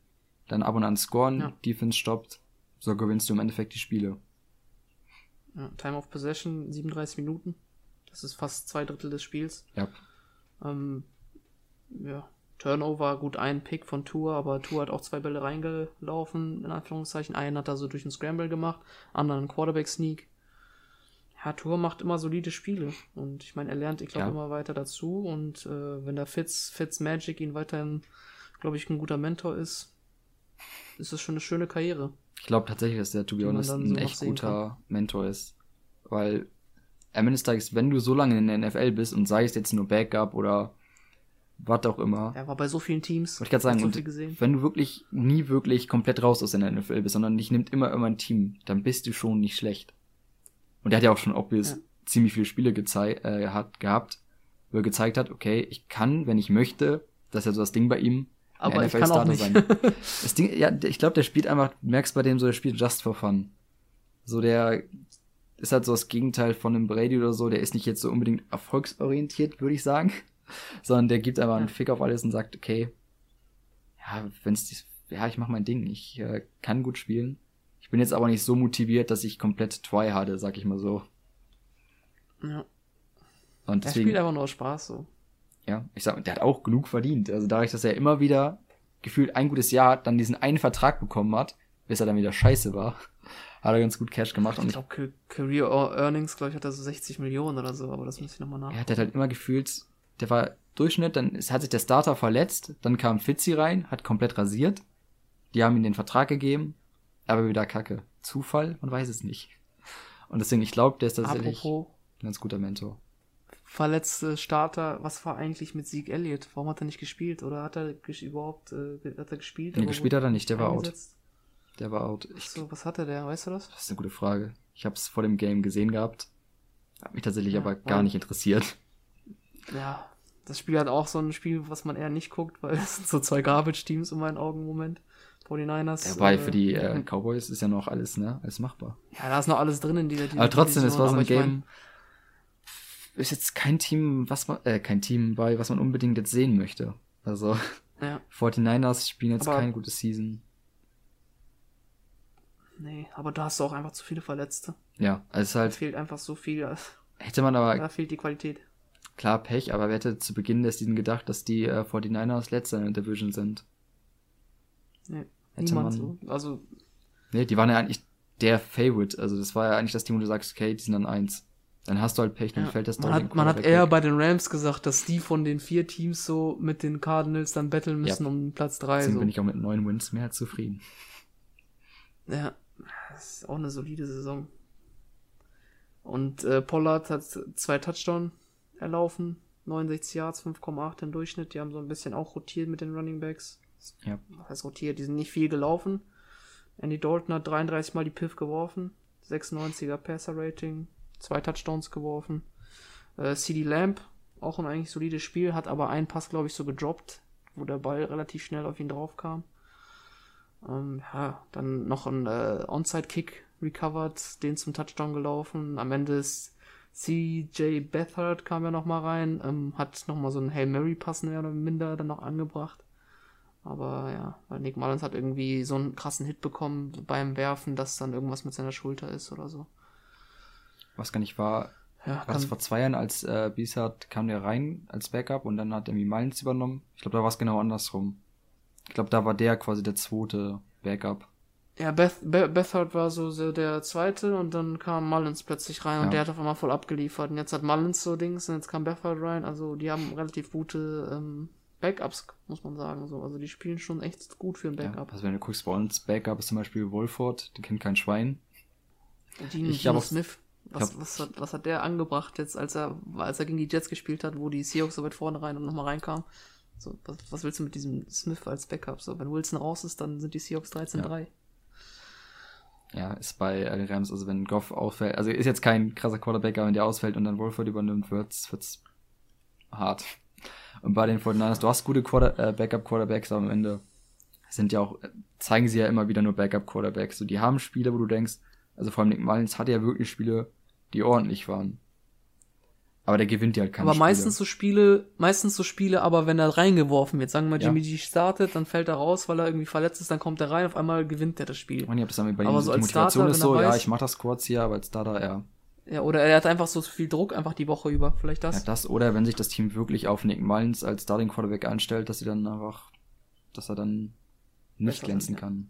dann ab und an scoren, Ja. Defense stoppt, so gewinnst du im Endeffekt die Spiele. Ja, Time of Possession 37 Minuten. Das ist fast zwei Drittel des Spiels. Ja. Ähm, ja, Turnover, gut ein Pick von Tour, aber Tour hat auch zwei Bälle reingelaufen, in Anführungszeichen. Einen hat er so durch einen Scramble gemacht, anderen einen Quarterback-Sneak. Ja, Tour macht immer solide Spiele. Und ich meine, er lernt, ich glaube, Ja. immer weiter dazu. Und äh, wenn der Fitz, Fitz Magic ihn weiterhin, glaube ich, ein guter Mentor ist, ist es schon eine schöne Karriere. Ich glaube tatsächlich, dass der, to be honest, ein so echt guter Mentor ist. Weil am Ende des Tages, wenn du so lange in der NFL bist und sei es jetzt nur Backup oder was auch immer, Er war bei so vielen Teams. wollte ich gerade sagen, so und wenn du wirklich nie wirklich komplett raus aus der NFL bist, sondern dich nimmt immer immer ein Team, dann bist du schon nicht schlecht. Und er hat ja auch schon obvious Ja. ziemlich viele Spiele gezei äh, hat, gehabt, wo er gezeigt hat, okay, ich kann, wenn ich möchte, das ist ja so das Ding bei ihm, Aber ich kann auch nicht. <laughs> Das Ding, ja, ich glaube, der spielt einfach, du merkst bei dem so, der spielt just for fun. So, der ist halt so das Gegenteil von einem Brady oder so, der ist nicht jetzt so unbedingt erfolgsorientiert, würde ich sagen. <laughs> Sondern der gibt einfach einen. Fick auf alles und sagt, okay, ja, wenn's dies, ja, ich mach mein Ding, ich äh, kann gut spielen. Ich bin jetzt aber nicht so motiviert, dass ich komplett try hatte, sag ich mal so. ja. Und Er deswegen, spielt einfach nur aus Spaß so. Ja, ich sag, der hat auch genug verdient. Also dadurch, dass er immer wieder gefühlt ein gutes Jahr dann diesen einen Vertrag bekommen hat, bis er dann wieder scheiße war, <laughs> hat er ganz gut Cash gemacht. Ich glaube, Ca- Career Earnings, glaube ich, hat er so 60 Millionen oder so, aber das muss ich nochmal nach. er hat halt immer gefühlt, der war Durchschnitt, dann hat sich der Starter verletzt, dann kam Fitzi rein, hat komplett rasiert. Die haben ihm den Vertrag gegeben, aber wieder Kacke. Zufall? Man weiß es nicht. Und deswegen, ich glaube, der ist tatsächlich Apropos ein ganz guter Mentor. Verletzte Starter, was war eigentlich mit Zeke Elliott? Warum hat er nicht gespielt? Oder hat er überhaupt äh, hat er gespielt? Nee, gespielt hat er nicht, der war out. eingesetzt? Der war out. Ich, So, was hatte der? Weißt du das? das ist eine gute Frage. Ich habe es vor dem Game gesehen gehabt. Hat mich tatsächlich Ja, aber gar nicht interessiert. Ja, das Spiel hat auch so ein Spiel, was man eher nicht guckt, weil <laughs> es sind so zwei Garbage-Teams in meinen Augen im Moment. 49ers. Dabei äh, für die äh, Cowboys ist ja noch alles, ne, alles machbar. Ja, da ist noch alles drin in dieser Aber trotzdem, es war so ein ich mein, Game. Ist jetzt kein Team, was man, äh, kein Team bei, was man unbedingt jetzt sehen möchte. Also, Ja, <laughs> 49ers spielen jetzt Aber- keine gute Season. nee, aber da hast du auch einfach zu viele Verletzte. Ja, also es ist Da halt, fehlt einfach so viel, hätte man aber, <laughs> da fehlt die Qualität. klar Pech, aber wer hätte zu Beginn der Season gedacht, dass die äh, 49ers letzter in der Division sind? Nee, Hätte man- so. Also, Nee, die waren ja eigentlich der Favorite. Also das war ja eigentlich das Team, wo du sagst, okay, die sind dann eins. Dann hast du halt Pech, dann ja, fällt das man doch hat, man hat eher bei den Rams gesagt, dass die von den vier Teams so mit den Cardinals dann battlen müssen um Platz drei. Deswegen So. bin ich auch mit neun Wins mehr als zufrieden. Ja, das ist auch eine solide Saison. Und äh, Pollard hat zwei Touchdown erlaufen, 69 Yards, 5,8 im Durchschnitt. Die haben so ein bisschen auch rotiert mit den Running Backs. Ja. Was heißt rotiert? Die sind nicht viel gelaufen. Andy Dalton hat 33 Mal die Piff geworfen, 96er Passer Rating, zwei Touchdowns geworfen. Äh, CD Lamb, auch ein eigentlich solides Spiel, hat aber einen Pass, glaube ich, so gedroppt, wo der Ball relativ schnell auf ihn drauf kam. Ähm, ja, dann noch ein äh, Onside-Kick recovered, den zum Touchdown gelaufen. Am Ende ist CJ Beathard kam ja noch mal rein, ähm, hat noch mal so einen Hail Mary Pass mehr oder minder dann noch angebracht. Aber ja, weil Nick Mullins hat irgendwie so einen krassen Hit bekommen beim Werfen, dass dann irgendwas mit seiner Schulter ist oder so. Was gar nicht war, Ja, war das vor zwei Jahren, als äh, Bissard kam der rein als Backup und dann hat irgendwie Mullins übernommen. Ich glaube, da war es genau andersrum. Ich glaube, da war der quasi der zweite Backup. ja Beth, Be Beathard war so so der zweite und dann kam Mullins plötzlich rein und Ja. der hat auf einmal voll abgeliefert. Und jetzt hat Mullins so Dings und jetzt kam Beathard rein. Also die haben relativ gute ähm, Backups, muss man sagen. So. Also die spielen schon echt gut für ein Ja, Backup. also wenn du guckst, bei uns Backup ist zum Beispiel Wolford, den kennt kein Schwein. Dino, Ich Dino hab auch- Smith. Was, hab- was, hat, was hat der angebracht jetzt, als er, als er gegen die Jets gespielt hat, wo die Seahawks so weit vorne rein und nochmal reinkam? So, was, was willst du mit diesem Smith als Backup? So, wenn Wilson raus ist, dann sind die Seahawks 13-3. Ja, ist bei den Rams, also wenn Goff ausfällt, also ist jetzt kein krasser Quarterback, aber wenn der ausfällt und dann Wolford übernimmt, wird's, wird's hart. Und bei den 49ers, du hast gute Quarter, äh, Backup-Quarterbacks, aber am Ende sind ja auch, zeigen sie ja immer wieder nur Backup-Quarterbacks. So, die haben Spiele, wo du denkst, also vor allem Nick Mullins hatte ja wirklich Spiele, die ordentlich waren. Aber der gewinnt ja halt keine aber Spiele. meistens so Spiele, meistens so Spiele, aber wenn er reingeworfen wird, sagen wir mal, Ja. Jimmy G startet, dann fällt er raus, weil er irgendwie verletzt ist, dann kommt er rein, auf einmal gewinnt er das Spiel. Ich meine, ob das dann bei Aber ihm so die als Motivation Starter, ist so, ja, ich mach das kurz hier, aber als Starter, ja. Ja, oder er hat einfach so viel Druck einfach die Woche über, vielleicht ja. das. Das oder wenn sich das Team wirklich auf Nick Mullins als Starting Quarterback einstellt, dass sie dann einfach, dass er dann nicht Besser glänzen ja. kann.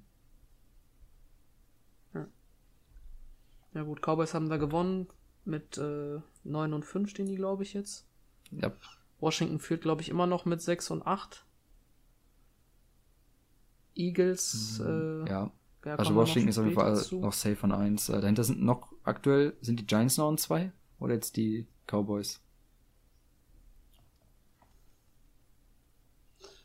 Ja gut, Cowboys haben da gewonnen mit äh, 9 und 5 stehen die, glaube ich, jetzt. Ja, Washington führt, glaube ich, immer noch mit 6 und 8. Eagles, äh, Mhm. ja. ja, Also Washington ist auf jeden Fall noch safe von 1. Äh, dahinter sind noch aktuell, sind die Giants noch an 2? Oder jetzt die Cowboys?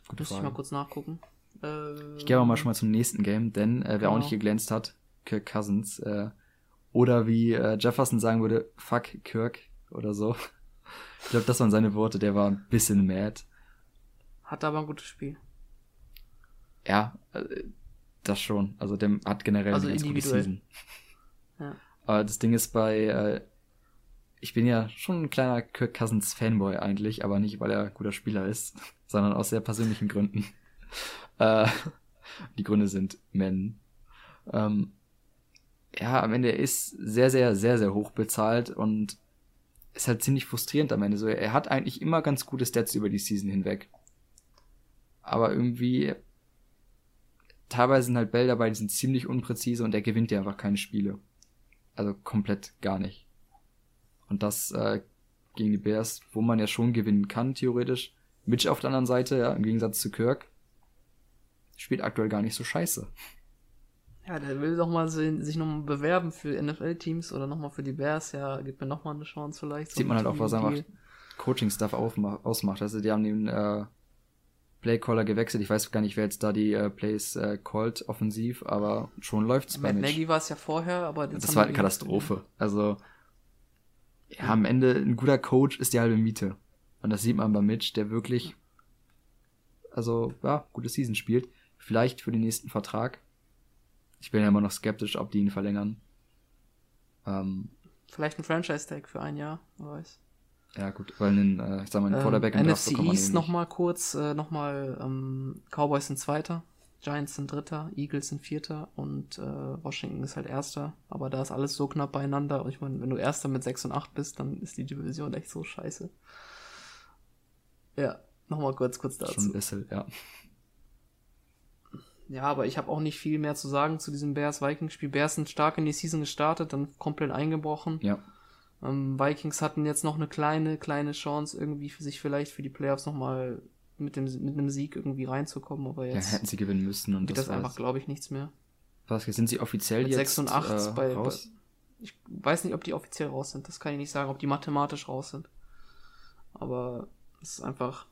Gute Muss ich Frage. mal kurz nachgucken. Äh, Ich gehe aber mal schon mal zum nächsten Game, denn äh, wer auch Genau. nicht geglänzt hat, Kirk Cousins. Äh, oder wie äh, Jefferson sagen würde, fuck Kirk oder so. Ich glaube, das waren seine Worte, der war ein bisschen mad. Hat aber ein gutes Spiel. Ja, äh, das schon. Also der hat generell Also eine ganz gute. Season. Ja. Aber das Ding ist bei, äh, ich bin ja schon ein kleiner Kirk Cousins Fanboy eigentlich, aber nicht, weil er ein guter Spieler ist, <laughs> sondern aus sehr persönlichen Gründen. <laughs> äh, die Gründe sind Men. Ähm, ja, am Ende ist sehr, sehr, sehr, sehr hoch bezahlt und ist halt ziemlich frustrierend am Ende. So, er hat eigentlich immer ganz gute Stats über die Season hinweg. Aber irgendwie, teilweise sind halt Bälle dabei, die sind ziemlich unpräzise und er gewinnt ja einfach keine Spiele. Also komplett gar nicht. Und das äh, gegen die Bears, wo man ja schon gewinnen kann, theoretisch. Mitch auf der anderen Seite, ja, im Gegensatz zu Kirk, spielt aktuell gar nicht so scheiße. Ja, der will doch mal se- sich nochmal bewerben für NFL-Teams oder nochmal für die Bears. Ja, gibt mir nochmal eine Chance vielleicht. Sieht man halt auch, was er einfach Coaching-Stuff ausmacht. Also die haben den äh, Playcaller gewechselt. Ich weiß gar nicht, wer jetzt da die äh, Plays äh, callt, offensiv, aber schon läuft's bei Matt. Nagy war es ja vorher, aber Das war die eine Katastrophe. Also, ja, am Ende ein guter Coach ist die halbe Miete. Und das sieht man bei Mitch, der wirklich, also, ja, gute Season spielt. Vielleicht für den nächsten Vertrag. Ich bin ja immer noch skeptisch, ob die ihn verlängern. Ähm, Vielleicht ein Franchise-Tag für ein Jahr, wer weiß. ja, gut, weil einen, äh, ich sag mal, einen Ähm, Quarterback im NFC East nochmal kurz, äh, nochmal, ähm, Cowboys sind Zweiter, Giants sind Dritter, Eagles sind Vierter und äh, Washington ist halt Erster. Aber da ist alles so knapp beieinander. Und ich meine, wenn du Erster mit 6 und 8 bist, dann ist die Division echt so scheiße. Ja, nochmal kurz, kurz Schon ein dazu. bisschen, ja. Ja, aber ich habe auch nicht viel mehr zu sagen zu diesem Bears-Vikings-Spiel. Bears sind stark in die Season gestartet, dann komplett eingebrochen. Ja. Ähm, Vikings hatten jetzt noch eine kleine, kleine Chance, irgendwie für sich vielleicht für die Playoffs nochmal mit dem mit einem Sieg irgendwie reinzukommen, aber ja, jetzt hätten sie gewinnen müssen und wird das, das einfach, glaube ich, nichts mehr. Was, sind sie offiziell Mit jetzt 6 und 8 äh, bei, raus? bei ich weiß nicht, ob die offiziell raus sind, das kann ich nicht sagen, ob die mathematisch raus sind. Aber es ist einfach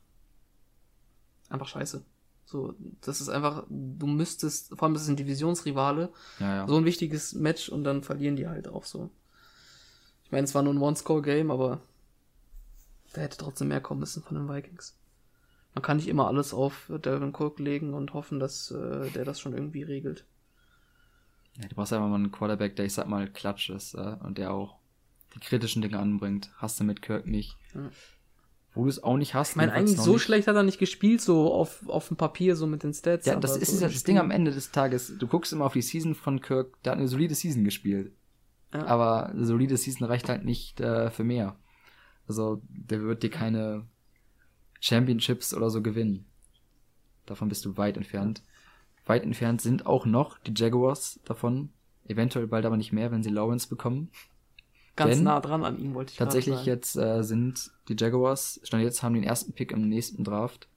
einfach scheiße. So, das ist einfach, du müsstest, vor allem das ist ein Divisionsrivale, ja, ja. so ein wichtiges Match und dann verlieren die halt auch so. Ich meine, es war nur ein One-Score-Game, aber da hätte trotzdem mehr kommen müssen von den Vikings. Man kann nicht immer alles auf Delvin Cook legen und hoffen, dass äh, der das schon irgendwie regelt. Ja, du brauchst einfach mal einen Quarterback, der ich sag mal klatsch ist äh, und der auch die kritischen Dinge anbringt. Hast du mit Kirk nicht. Ja. Wo du es auch nicht hast. Ich meine, eigentlich so nicht. schlecht hat er nicht gespielt, so auf, auf dem Papier, so mit den Stats. Ja, das ist so ja das Ding am Ende des Tages. Du guckst immer auf die Season von Kirk, der hat eine solide Season gespielt. Ja. Aber eine solide Season reicht halt nicht äh, für mehr. Also, der wird dir keine Championships oder so gewinnen. Davon bist du weit entfernt. Weit entfernt sind auch noch die Jaguars davon. Eventuell bald aber nicht mehr, wenn sie Lawrence bekommen. Ganz denn nah dran an ihm, wollte ich Tatsächlich jetzt äh, sind die Jaguars, stand jetzt haben den ersten Pick im nächsten Draft.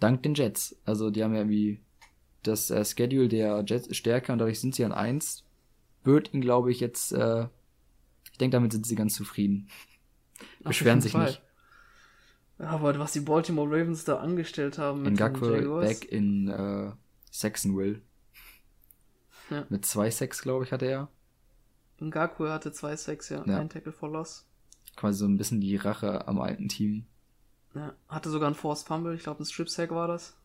Dank den Jets. Also die haben ja irgendwie das äh, Schedule der Jets stärker und dadurch sind sie an eins. Wird ihn, glaube ich, jetzt, äh, ich denke, damit sind sie ganz zufrieden. Auf Beschweren sich Fall. nicht. Aber was die Baltimore Ravens da angestellt haben In mit den Gakwe Jaguars. back in äh, Saxonville. Ja. Mit zwei Sacks, glaube ich, hatte er. Ngakwe hatte zwei Sacks, ja. Ja. Ein Tackle for Loss. Quasi so ein bisschen die Rache am alten Team. Ja. Hatte sogar einen Forced Fumble. Ich glaube, ein Strip Sack war das.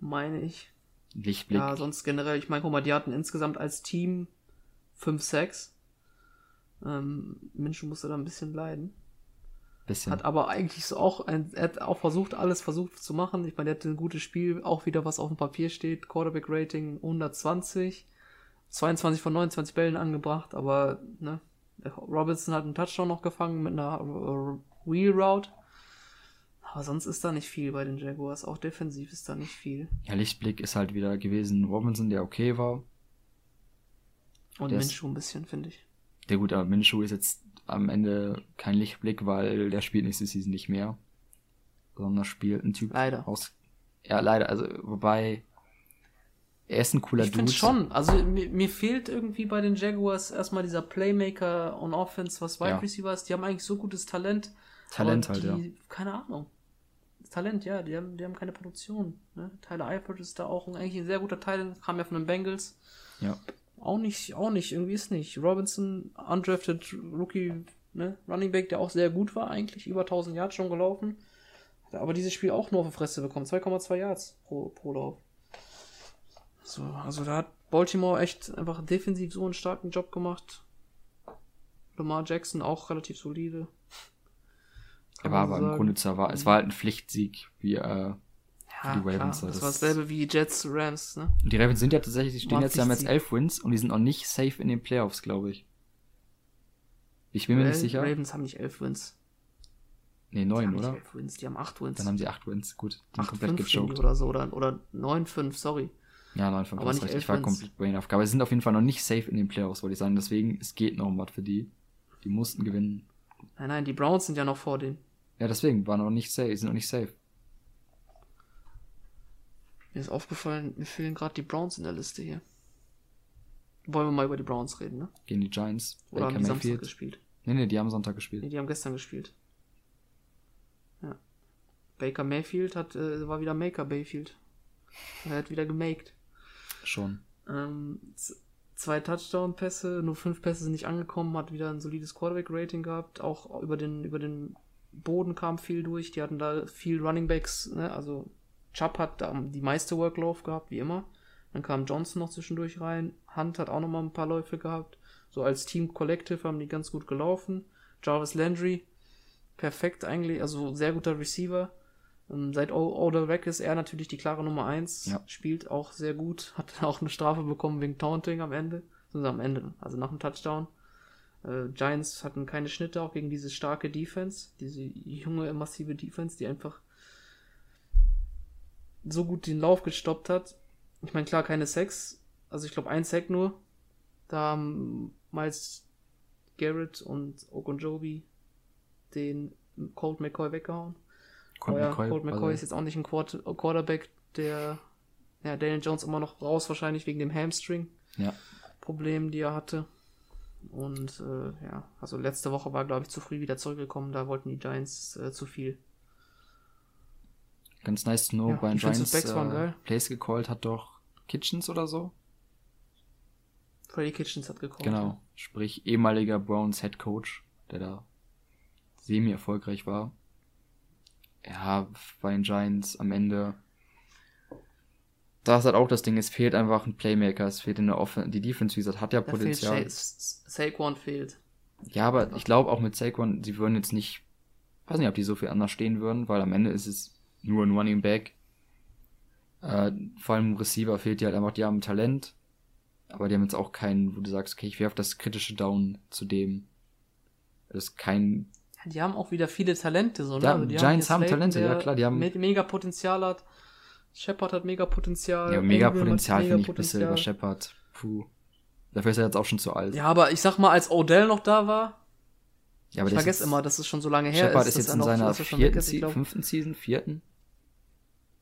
Meine ich. Lichtblick. Ja, sonst generell, ich meine, guck mal, die hatten insgesamt als Team fünf Sacks. Ähm, Minshew musste da ein bisschen leiden. Bisschen. Hat aber eigentlich so auch, ein, er hat auch versucht, alles versucht zu machen. Ich meine, er hatte ein gutes Spiel, auch wieder was auf dem Papier steht. Quarterback Rating 120, 22 von 29 Bällen angebracht, aber ne, Robinson hat einen Touchdown noch gefangen mit einer äh, Wheel Route. Aber sonst ist da nicht viel bei den Jaguars. Auch defensiv ist da nicht viel. ja, Lichtblick ist halt wieder gewesen Robinson, der okay war. Und Der Minshew ein bisschen, finde ich. Der gut, aber Minshew ist jetzt am Ende kein Lichtblick, weil der spielt nächste Season nicht mehr. Sondern spielt ein Typ Leider. aus. Ja, leider. Also, wobei. Er ist ein cooler Ich Dude. finde schon. Also mir, mir fehlt irgendwie bei den Jaguars erstmal dieser Playmaker on Offense, was Wide Ja. Receiver ist. Die haben eigentlich so gutes Talent. Talent halt, ja. die, Keine Ahnung. Talent, ja, die haben, die haben keine Produktion. Ne? Tyler Eifert ist da auch eigentlich ein sehr guter Teil, kam ja von den Bengals. Ja. Auch nicht, auch nicht, irgendwie ist nicht. Robinson, undrafted Rookie, ne? Running Back, der auch sehr gut war eigentlich, über 1000 Yards schon gelaufen. Hat aber dieses Spiel auch nur auf die Fresse bekommen, 2,2 Yards pro, pro Lauf. So, also da hat Baltimore echt einfach defensiv so einen starken Job gemacht. Lamar Jackson auch relativ solide. <laughs> Er Kann so aber im. Grunde zwar, war, es war halt ein Pflichtsieg, wie, äh, Ja, die Ravens, klar, das das war dasselbe wie Jets Rams, ne? die Ravens sind ja tatsächlich, die stehen jetzt, die haben jetzt elf Wins und die sind auch nicht safe in den Playoffs, glaube ich. Ich bin mir nicht sicher. Ravens haben nicht elf Wins. Nee, Die neun, haben oder? Nicht elf Wins, die haben acht Wins. Dann haben sie acht Wins. Gut, die sind 8, komplett 5 stehen die gechoked. oder so, oder, oder 9, 5, sorry. Ja, fünf, Aber hast nicht recht. Ich war komplett brain off. Aber sie sind auf jeden Fall noch nicht safe in den Playoffs, wollte ich sagen. Deswegen, es geht noch um was für die. Die mussten gewinnen. Nein, nein, die Browns sind ja noch vor denen. Ja, deswegen, waren noch nicht safe, sind noch nicht safe. Mir ist aufgefallen, mir fehlen gerade die Browns in der Liste hier. Wollen wir mal über die Browns reden, ne? Gegen die Giants. Oder haben die Samstag Mayfield. gespielt? Nee, nee, die haben Sonntag Nee, gespielt. die haben gestern gespielt. Ja. Baker Mayfield hat, äh, war wieder Maker Bayfield. Er hat wieder gemaked. Schon. Ähm, zwei Touchdown-Pässe, nur fünf Pässe sind nicht angekommen, hat wieder ein solides Quarterback-Rating gehabt. Auch über den, über den Boden kam viel durch. Die hatten da viel Running Backs, ne? Also Chubb hat da die meiste Workload gehabt, wie immer. Dann kam Johnson noch zwischendurch rein. Hunt hat auch noch mal ein paar Läufe gehabt. So als Team Collective haben die ganz gut gelaufen. Jarvis Landry, perfekt eigentlich, also sehr guter Receiver. Ähm, seit Odell Weg ist er natürlich die klare Nummer 1. Ja. Spielt auch sehr gut. <laughs> Hat auch eine Strafe bekommen wegen Taunting am Ende. Also am Ende, also nach dem Touchdown. Äh, Giants hatten keine Schnitte, auch gegen diese starke Defense. Diese junge, massive Defense, die einfach so gut den Lauf gestoppt hat. Ich meine, klar, keine Sacks. Also ich glaube, ein Sack nur. Da haben Miles Garrett und Ogunjobi den Colt McCoy weggehauen. Colt ja, McCoy, Colt McCoy also- ist jetzt auch nicht ein Quarter Quarterback, der ja, Daniel Jones immer noch raus, wahrscheinlich wegen dem Hamstring-Problem, Ja. die er hatte. Und äh, ja, also letzte Woche war, glaube ich, zu früh wieder zurückgekommen. Da wollten die Giants äh, zu viel. Ganz nice to know, Ja, bei den Giants äh, geil. Plays gecallt hat doch Kitchens oder so. Freddy Kitchens hat gekommen. Genau. Sprich, ehemaliger Browns Head Coach, der da semi-erfolgreich war. Ja, bei den Giants am Ende. Da ist halt auch das Ding, es fehlt einfach ein Playmaker, es fehlt in der Offense. Die Defense, wie gesagt, hat ja Da fehlt Potenzial. Sa- Saquon fehlt. Ja, aber ich glaube auch mit Saquon, sie würden jetzt nicht, weiß nicht, ob die so viel anders stehen würden, weil am Ende ist es nur ein Running Back. Äh, vor allem Receiver fehlt dir halt einfach, die haben Talent, aber die haben jetzt auch keinen, wo du sagst, okay, ich werfe das kritische Down zu dem. Das ist kein, Die haben auch wieder viele Talente. So, ne? Ja, Also die Giants haben Slayton, Talente, ja klar, die haben- me mega Potenzial hat. Shepard hat mega Potenzial. ja, mega Ingram Potenzial finde ich ein bisschen über Potenzial. Shepard. Puh. Dafür ist er jetzt auch schon zu alt. Ja, aber ich sag mal, als Odell noch da war, Ja, aber ich ist vergesse immer, dass es schon so lange her Shepard ist. ist dass jetzt in seiner er weg vierten, ist, Se fünften Season, vierten?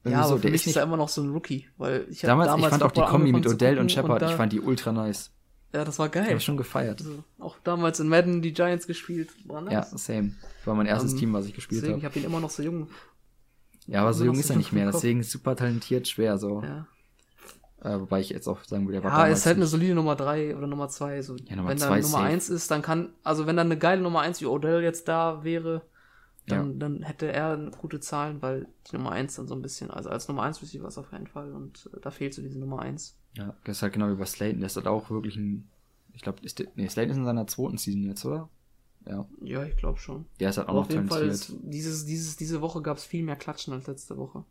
Ja, Irgendwie aber so, für der mich ist ist er immer noch so ein Rookie, weil ich hab damals, ich fand auch die Kombi mit Odell und Shepard, ich fand die ultra nice. Ja, das war Ich geil. habe schon gefeiert. Also, auch damals in Madden die Giants gespielt. War nice. Ja, same. War mein erstes Ähm, Team, was ich gespielt Deswegen, ich habe. habe ihn immer noch so jung. Ja, aber so jung ist er nicht mehr, deswegen super talentiert, schwer so. Ja, Äh, wobei ich jetzt auch sagen würde, er war ja ist halt eine solide Nummer 3 oder Nummer 2. So. Ja, Nummer wenn dann Nummer safe. 1 ist, dann kann, also wenn dann eine geile Nummer 1 wie Odell jetzt da wäre, dann, dann hätte er gute Zahlen, weil die Nummer 1 dann so ein bisschen, also als Nummer 1 Receiver ist auf keinen Fall und äh, da fehlt so diese Nummer 1. Ja, das ist halt genau wie bei Slayton, der ist halt auch wirklich ein Ich glaube, nee, Slayton ist in seiner zweiten Season jetzt, oder? Ja. Ja, ich glaube schon. Der ist halt auch Aber noch auf jeden Fall, ist, dieses, dieses, diese Woche gab es viel mehr Klatschen als letzte Woche.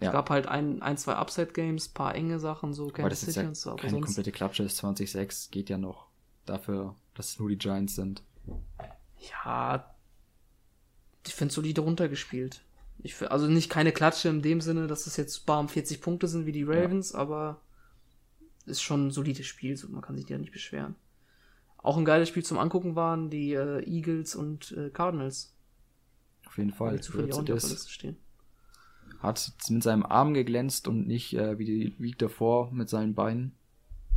Ja. Es gab halt ein, ein zwei Upside-Games, paar enge Sachen, so Aber Kansas das ist City ja und so, aber keine sonst. komplette Klatsche, ist 2006, geht ja noch. Dafür, dass es nur die Giants sind. Ja, ich finde solide runtergespielt. Ich, find- also nicht keine Klatsche in dem Sinne, dass es jetzt bam 40 Punkte sind wie die Ravens, aber ist schon ein solides Spiel, so man kann sich ja nicht beschweren. Auch ein geiles Spiel zum Angucken waren die äh, Eagles und äh, Cardinals, Auf jeden Fall. zufällig auch stehen. hat mit seinem Arm geglänzt und nicht äh, wie die Week davor mit seinen Beinen,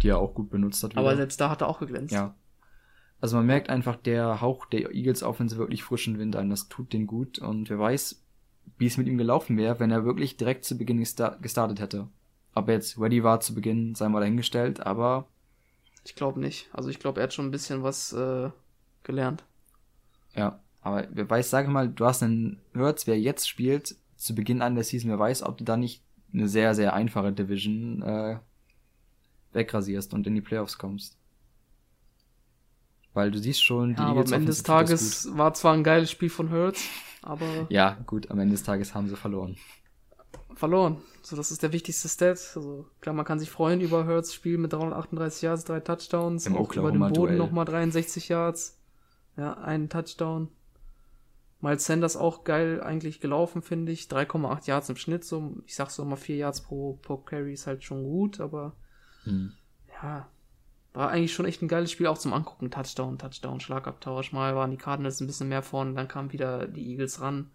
die er auch gut benutzt hat. Aber wieder. selbst da hat er auch geglänzt. Ja. Also man merkt einfach, der Hauch der Eagles Offense wirklich frischen Wind ein. Das tut den gut. Und wer weiß, wie es mit ihm gelaufen wäre, wenn er wirklich direkt zu Beginn gesta gestartet hätte. Ob er jetzt ready war zu Beginn, sei mal dahingestellt, aber Ich glaube nicht. Also ich glaube, er hat schon ein bisschen was äh, gelernt. ja. Aber wer weiß, sage mal, du hast einen Hurts, wer jetzt spielt, zu Beginn an der Season, wer weiß, ob du da nicht eine sehr, sehr einfache Division äh, wegrasierst und in die Playoffs kommst. Weil du siehst schon, die Ja, aber am Ende des Tages war zwar ein geiles Spiel von Hurts, aber Ja, gut, am Ende des Tages haben sie verloren. Verloren. So, das ist der wichtigste Stat. Also klar, man kann sich freuen über Hurts Spiel mit 338 Yards, drei Touchdowns, Im auch über den Boden nochmal 63 Yards. Ja, einen Touchdown. Miles Sanders auch geil eigentlich gelaufen, finde ich. 3,8 Yards im Schnitt, so, ich sag so mal 4 Yards pro, pro Carry ist halt schon gut, aber Hm. ja, war eigentlich schon echt ein geiles Spiel auch zum Angucken. Touchdown, Touchdown, Schlagabtausch. Mal waren die Cardinals ein bisschen mehr vorne, dann kamen wieder die Eagles ran.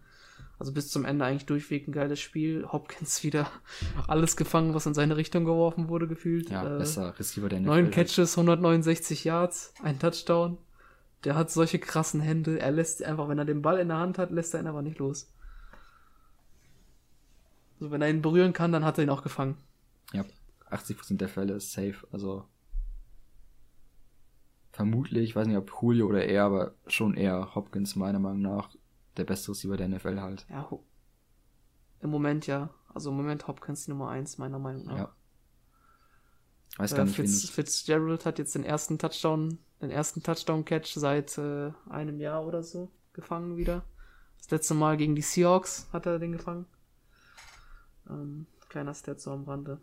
Also bis zum Ende eigentlich durchweg ein geiles Spiel. Hopkins <laughs> wieder alles gefangen, was in seine Richtung geworfen wurde, gefühlt. Ja, Äh, besser Receiver der Neun. Catches, 169 Yards, ein Touchdown. Der hat solche krassen Hände. Er lässt einfach, wenn er den Ball in der Hand hat, lässt er ihn aber nicht los. Also wenn er ihn berühren kann, dann hat er ihn auch gefangen. Ja, 80% der Fälle ist safe. Also vermutlich, ich weiß nicht, ob Julio oder er, aber schon eher Hopkins meiner Meinung nach der beste Receiver der NFL halt. Ja, im Moment ja. Also im Moment Hopkins die Nummer 1, meiner Meinung nach. Ja. Weiß Äh, gar nicht, Fitz, Fitzgerald hat jetzt den ersten Touchdown, den ersten Touchdown-Catch seit äh, einem Jahr oder so gefangen wieder. Das letzte Mal gegen die Seahawks hat er den gefangen. Ähm, kleiner Stat so am Rande.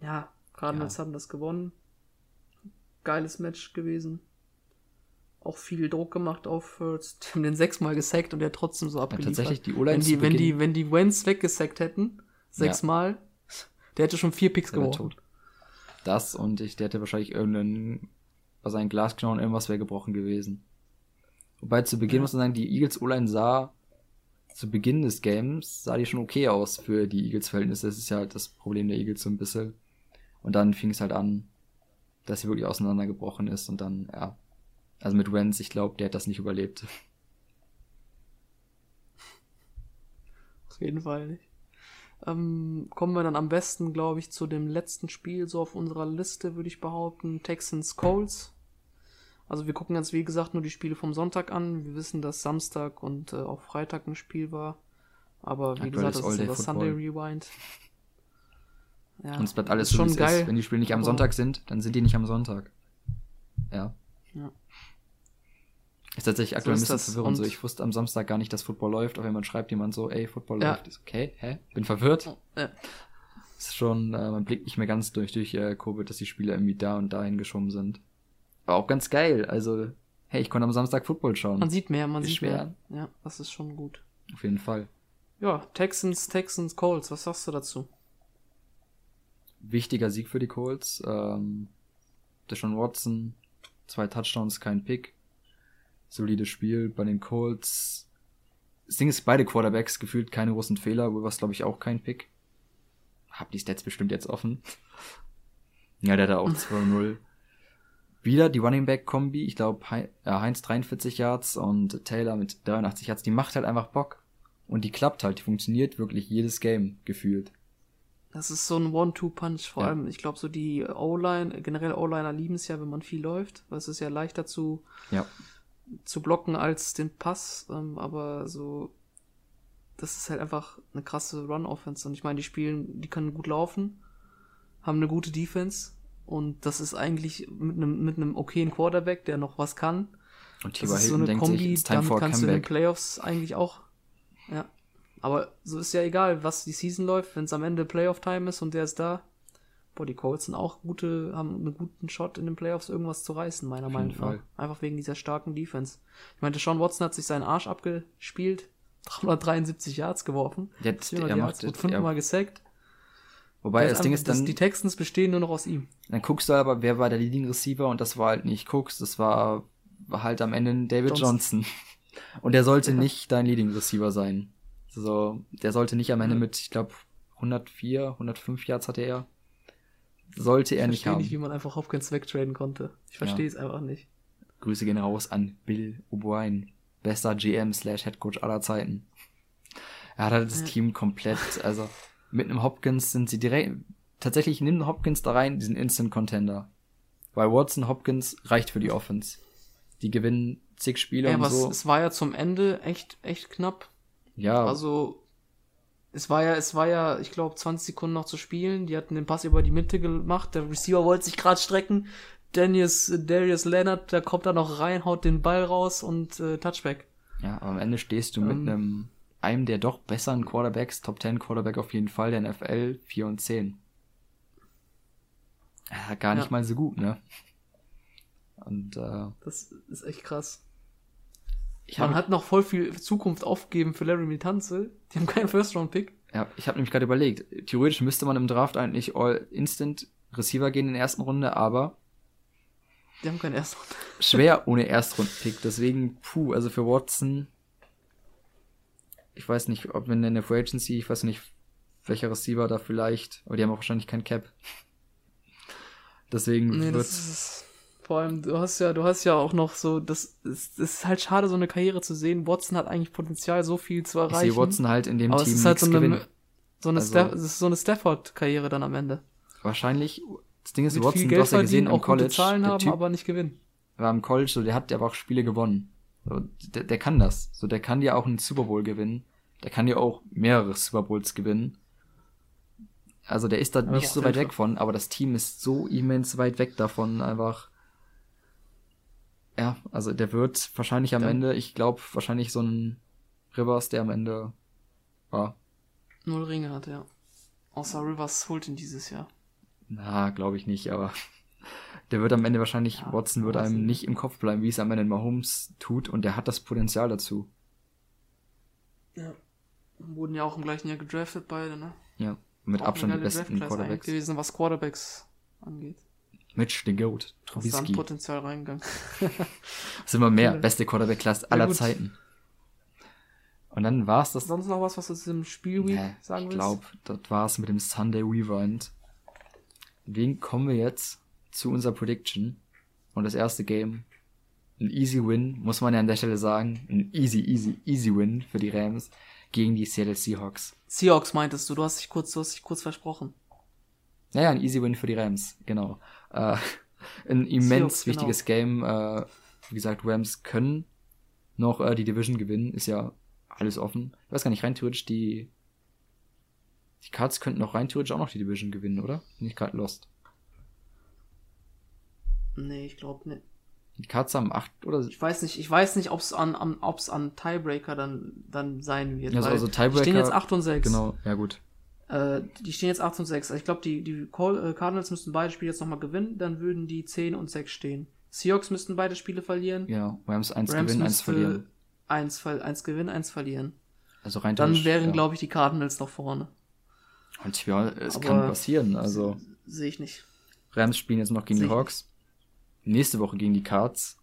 Ja, Cardinals Ja. haben das gewonnen. Geiles Match gewesen. Auch viel Druck gemacht auf <laughs> haben den sechsmal gesackt und er hat trotzdem so ja, abgeliefert. tatsächlich die O-Line wenn die, wenn die, wenn die Wentz weggesackt hätten, sechsmal, <laughs> der hätte schon vier Picks der wär geworfen. Das und ich, der hätte wahrscheinlich irgendeinen, bei seinen Glasknochen irgendwas wäre gebrochen gewesen. Wobei zu Beginn Ja. muss man sagen, die Eagles O-Line sah zu Beginn des Games sah die schon okay aus für die Eagles Verhältnisse. Das ist ja halt das Problem der Eagles so ein bisschen. Und dann fing es halt an, dass sie wirklich auseinandergebrochen ist und dann, ja. Also mit Wentz, ich glaube, der hat das nicht überlebt. Auf jeden Fall nicht. Ähm, kommen wir dann am besten, glaube ich, zu dem letzten Spiel so auf unserer Liste, würde ich behaupten. Texans Colts. Also wir gucken jetzt, wie gesagt, nur die Spiele vom Sonntag an. Wir wissen, dass Samstag und äh, auch Freitag ein Spiel war. Aber wie Aktuell gesagt, ist das ist unser Football. Sunday Rewind. <laughs> Ja, und es bleibt alles ist so, schon geil. ist. Wenn die Spiele nicht am Sonntag sind, dann sind die nicht am Sonntag. Ja. Ja. Ist tatsächlich aktuell ist ein bisschen verwirrend. So, ich wusste am Samstag gar nicht, dass Football läuft. Auf einmal schreibt jemand so, ey, Football Ja. läuft. Ist okay, hä? Bin verwirrt. Ja. Ist schon, äh, man blickt nicht mehr ganz durch, durch äh, Covid, dass die Spiele irgendwie da und dahin geschoben sind. Aber auch ganz geil. Also, hey, ich konnte am Samstag Football schauen. Man sieht mehr, man Ist sieht schwer. mehr. Ja, das ist schon gut. Auf jeden Fall. Ja, Texans, Texans, Colts, was sagst du dazu? Wichtiger Sieg für die Colts. Ähm, Deshaun Watson, zwei Touchdowns, kein Pick. Solides Spiel bei den Colts. Das Ding ist, beide Quarterbacks gefühlt keine großen Fehler. Wilbers, glaube ich, auch kein Pick. Hab die Stats bestimmt jetzt offen. Ja, der hat auch 2-0. Wieder die Running Back Kombi. Ich glaube, Heinz 43 Yards und Taylor mit 83 Yards. Die macht halt einfach Bock. Und die klappt halt. Die funktioniert wirklich jedes Game gefühlt. Das ist so ein One-Two-Punch. Vor Ja. allem, ich glaube, so die O-Line, generell O-Liner lieben es ja, wenn man viel läuft, weil es ist ja leichter zu, Ja. Zu blocken als den Pass. Ähm, aber so, das ist halt einfach eine krasse Run-Offense. Und ich meine, die spielen, die können gut laufen, haben eine gute Defense Und das ist eigentlich mit einem, mit einem okayen Quarterback, der noch was kann. Und Das T.Y. ist so eine denkt Kombi, sich, damit kannst du in den comeback. Playoffs eigentlich auch. Ja. Aber so ist ja egal, was die Season läuft, wenn es am Ende Playoff-Time ist und der ist da. Boah, die Colts sind auch gute, haben einen guten Shot in den Playoffs irgendwas zu reißen, meiner Meinung nach. Einfach wegen dieser starken Defense. Ich meinte, Sean Watson hat sich seinen Arsch abgespielt, <laughs> 373 Yards geworfen, Jetzt, 400 er Yards, macht, ja, fünfmal gesackt. wobei das ist Ding ist dann, die Texans bestehen nur noch aus ihm. dann guckst du aber, wer war der Leading Receiver und das war halt nicht Cooks, das war, halt am Ende David Johnson. Johnson. <laughs> Und der sollte Ja. nicht dein Leading Receiver sein. So, der sollte nicht am Ende mit, ich glaube, 104, 105 Yards hatte er. Sollte er Ich nicht verstehe haben. nicht, wie man einfach Hopkins wegtraden konnte. Ich verstehe es einfach nicht. Grüße gehen raus an Bill O'Brien. Bester GM slash Head Coach aller Zeiten. Er hat halt das Ja. Team komplett, also mit einem Hopkins sind sie direkt, tatsächlich nimm Hopkins da rein, diesen Instant Contender. Weil Watson Hopkins reicht für die Offense. Die gewinnen zig Spiele Ja, und aber so. es, es war ja zum Ende echt, echt knapp. ja, Also, es war ja, es war ja, ich glaube, 20 Sekunden noch zu spielen. Die hatten den Pass über die Mitte gemacht. Der Receiver wollte sich gerade strecken. Darius, Darius Leonard, der kommt da noch rein, haut den Ball raus und äh, Touchback. ja, aber am Ende stehst du mit Ähm. einem, einem der doch besseren Quarterbacks, Top 10 Quarterback auf jeden Fall, der NFL 4 und 10. Ja, gar nicht Ja. mal so gut, ne? Und äh, Das ist echt krass. Ich Man hat noch voll viel Zukunft aufgegeben für Larry Mitanze. Die haben keinen First-Round-Pick. Ja, ich habe nämlich gerade überlegt, theoretisch müsste man im Draft eigentlich All Instant Receiver gehen in der ersten Runde, aber Die haben keinen ersten <laughs> schwer ohne Erstrunden-Pick. Deswegen, puh, also für Watson, ich weiß nicht, ob wenn in der Free Agency, ich weiß nicht, welcher Receiver da vielleicht, aber die haben auch wahrscheinlich kein Cap. <laughs> Deswegen Nee, wird, das ist, vor allem, du hast ja, du hast ja auch noch so, das ist, das ist halt schade, so eine Karriere zu sehen. Watson hat eigentlich Potenzial, so viel zu ich erreichen. sehe Watson halt in dem aber es Team ist halt so eine, so eine, Also- Staff, es so eine Stafford-Karriere dann am Ende. Wahrscheinlich, das Ding ist, Mit Watson, viel du hast ja gesehen im auch gute College, Zahlen haben, Typ aber nicht gewinnen. war im College, so der hat aber auch Spiele gewonnen. So, der, der kann das. So, der kann dir auch einen Super Bowl gewinnen. Der kann dir auch mehrere Super Bowls gewinnen. Also der ist da Aber nicht so weit weg von, aber das Team ist so immens weit weg davon, einfach. Ja, also der wird wahrscheinlich am Ja. Ende, ich glaube, wahrscheinlich so ein Rivers, der am Ende war. Null Ringe hat er. Außer Rivers holt ihn dieses Jahr. Na, glaube ich nicht, aber <laughs> der wird am Ende wahrscheinlich, Ja, Watson wird einem nicht. im Kopf bleiben, wie es am Ende in Mahomes tut und der hat das Potenzial dazu. Ja. Wurden ja auch im gleichen Jahr gedraftet beide, ne? Ja, mit Auch Abstand die besten Quarterbacks. gewesen, was Quarterbacks angeht. Mitch, den Goat, Trubisky. Potenzial reingegangen. <laughs> Sind wir mehr, beste Quarterback-Class Ja, aller gut. Zeiten. Und dann war's das. Sonst noch was, was du zu diesem Spielweek Nee, sagen ich willst? glaube, das war's mit dem Sunday Rewind. Deswegen kommen wir jetzt zu unserer Prediction. Und das erste Game, ein easy Win, muss man ja an der Stelle sagen. Ein easy, easy, easy Win für die Rams gegen die Seattle Seahawks. Seahawks meintest du, du hast dich kurz, du hast dich kurz versprochen. Naja, ein easy Win für die Rams, genau. Äh, <laughs> ein immens Seahawks, genau. wichtiges Game. Äh, wie gesagt, Rams können noch äh, die Division gewinnen, ist ja alles offen. Ich weiß gar nicht, rein theoretisch die die Cards könnten noch rein theoretisch auch noch die Division gewinnen, oder? Bin ich gerade lost. Nee, ich glaube nicht. Die Cards haben acht oder Ich weiß nicht, ich weiß nicht, ob es an, an, ob's an Tiebreaker dann, dann sein wird. Also- also Die Tiebreaker- stehen jetzt 8 und 6. genau, ja gut. Äh, die stehen jetzt 8 und 6. Also ich glaube, die, die äh, Cardinals müssten beide Spiele jetzt nochmal gewinnen, dann würden die 10 und 6 stehen. Seahawks müssten beide Spiele verlieren. Ja, Rams eins Rams gewinnen, eins müsste verlieren. Eins, ver eins gewinnen, eins verlieren. Also rein Dann wären, ja. glaube ich, die Cardinals noch vorne. Und ja, es Aber- kann passieren. Also Sehe ich nicht. Rams spielen jetzt noch gegen die Hawks. Nächste Woche gegen die Cards.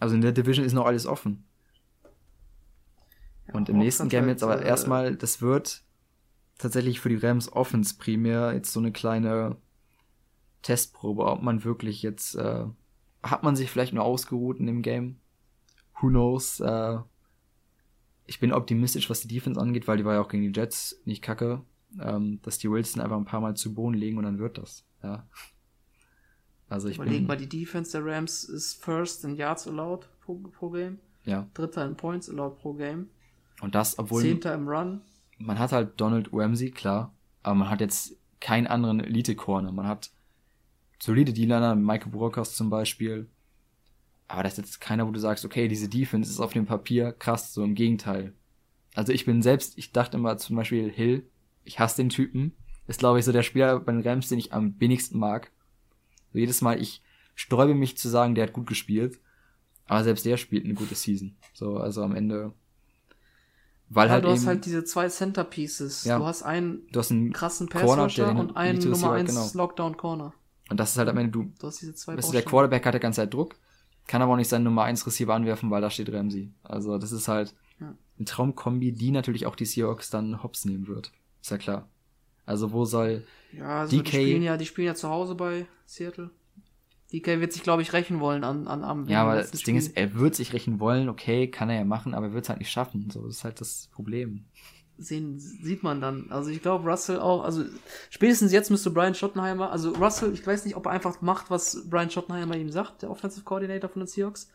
Also in der Division ist noch alles offen. Und im nächsten Game halt, jetzt aber äh, erstmal, das wird tatsächlich für die Rams Offense primär jetzt so eine kleine Testprobe, ob man wirklich jetzt, äh, hat man sich vielleicht nur ausgeruht in dem Game? Who knows? Äh, ich bin optimistisch, was die Defense angeht, weil die war ja auch gegen die Jets nicht kacke, ähm, dass die Wilson einfach ein paar Mal zu Boden legen und dann wird das, ja. Also ich Überleg bin, mal, die Defense der Rams ist first in Yards allowed pro, pro Game, ja. dritter in Points allowed pro Game, Und das, obwohl zehnter im Run. Man hat halt Donald Ramsey, klar, aber man hat jetzt keinen anderen Elite-Corner. Man hat solide D-Liner, Michael Brockers zum Beispiel. Aber das ist jetzt keiner, wo du sagst, okay, diese Defense ist auf dem Papier krass, so im Gegenteil. Also ich bin selbst, ich dachte immer zum Beispiel Hill, ich hasse den Typen. Ist, glaube ich, so der Spieler bei den Rams, den ich am wenigsten mag. So jedes Mal, ich sträube mich zu sagen, der hat gut gespielt. Aber selbst der spielt eine gute Season. So, also am Ende. Weil ja, halt du hast halt diese zwei Centerpieces. Ja, du hast einen du hast einen krassen Passrusher und einen Nummer 1 genau. Lockdown Corner. Und das ist halt am Ende, du, du hast diese zwei weißt du, der Quarterback hat die ganze Zeit Druck, kann aber auch nicht seinen Nummer 1 Receiver anwerfen, weil da steht Ramsey. Also das ist halt ja. eine Traumkombi, die natürlich auch die Seahawks dann hops nehmen wird. Ist ja klar. Also wo soll ja, also DK... Die spielen ja, die spielen ja zu Hause bei Seattle. DK wird sich, glaube ich, rächen wollen an, an am Ja, aber das Spiel. Ding ist, er wird sich rächen wollen, okay, kann er ja machen, aber er wird es halt nicht schaffen. So, das ist halt das Problem. Sehen, sieht man dann. Also ich glaube, Russell auch, also spätestens jetzt müsste Brian Schottenheimer, also Russell, ich weiß nicht, ob er einfach macht, was Brian Schottenheimer ihm sagt, der Offensive Coordinator von den Seahawks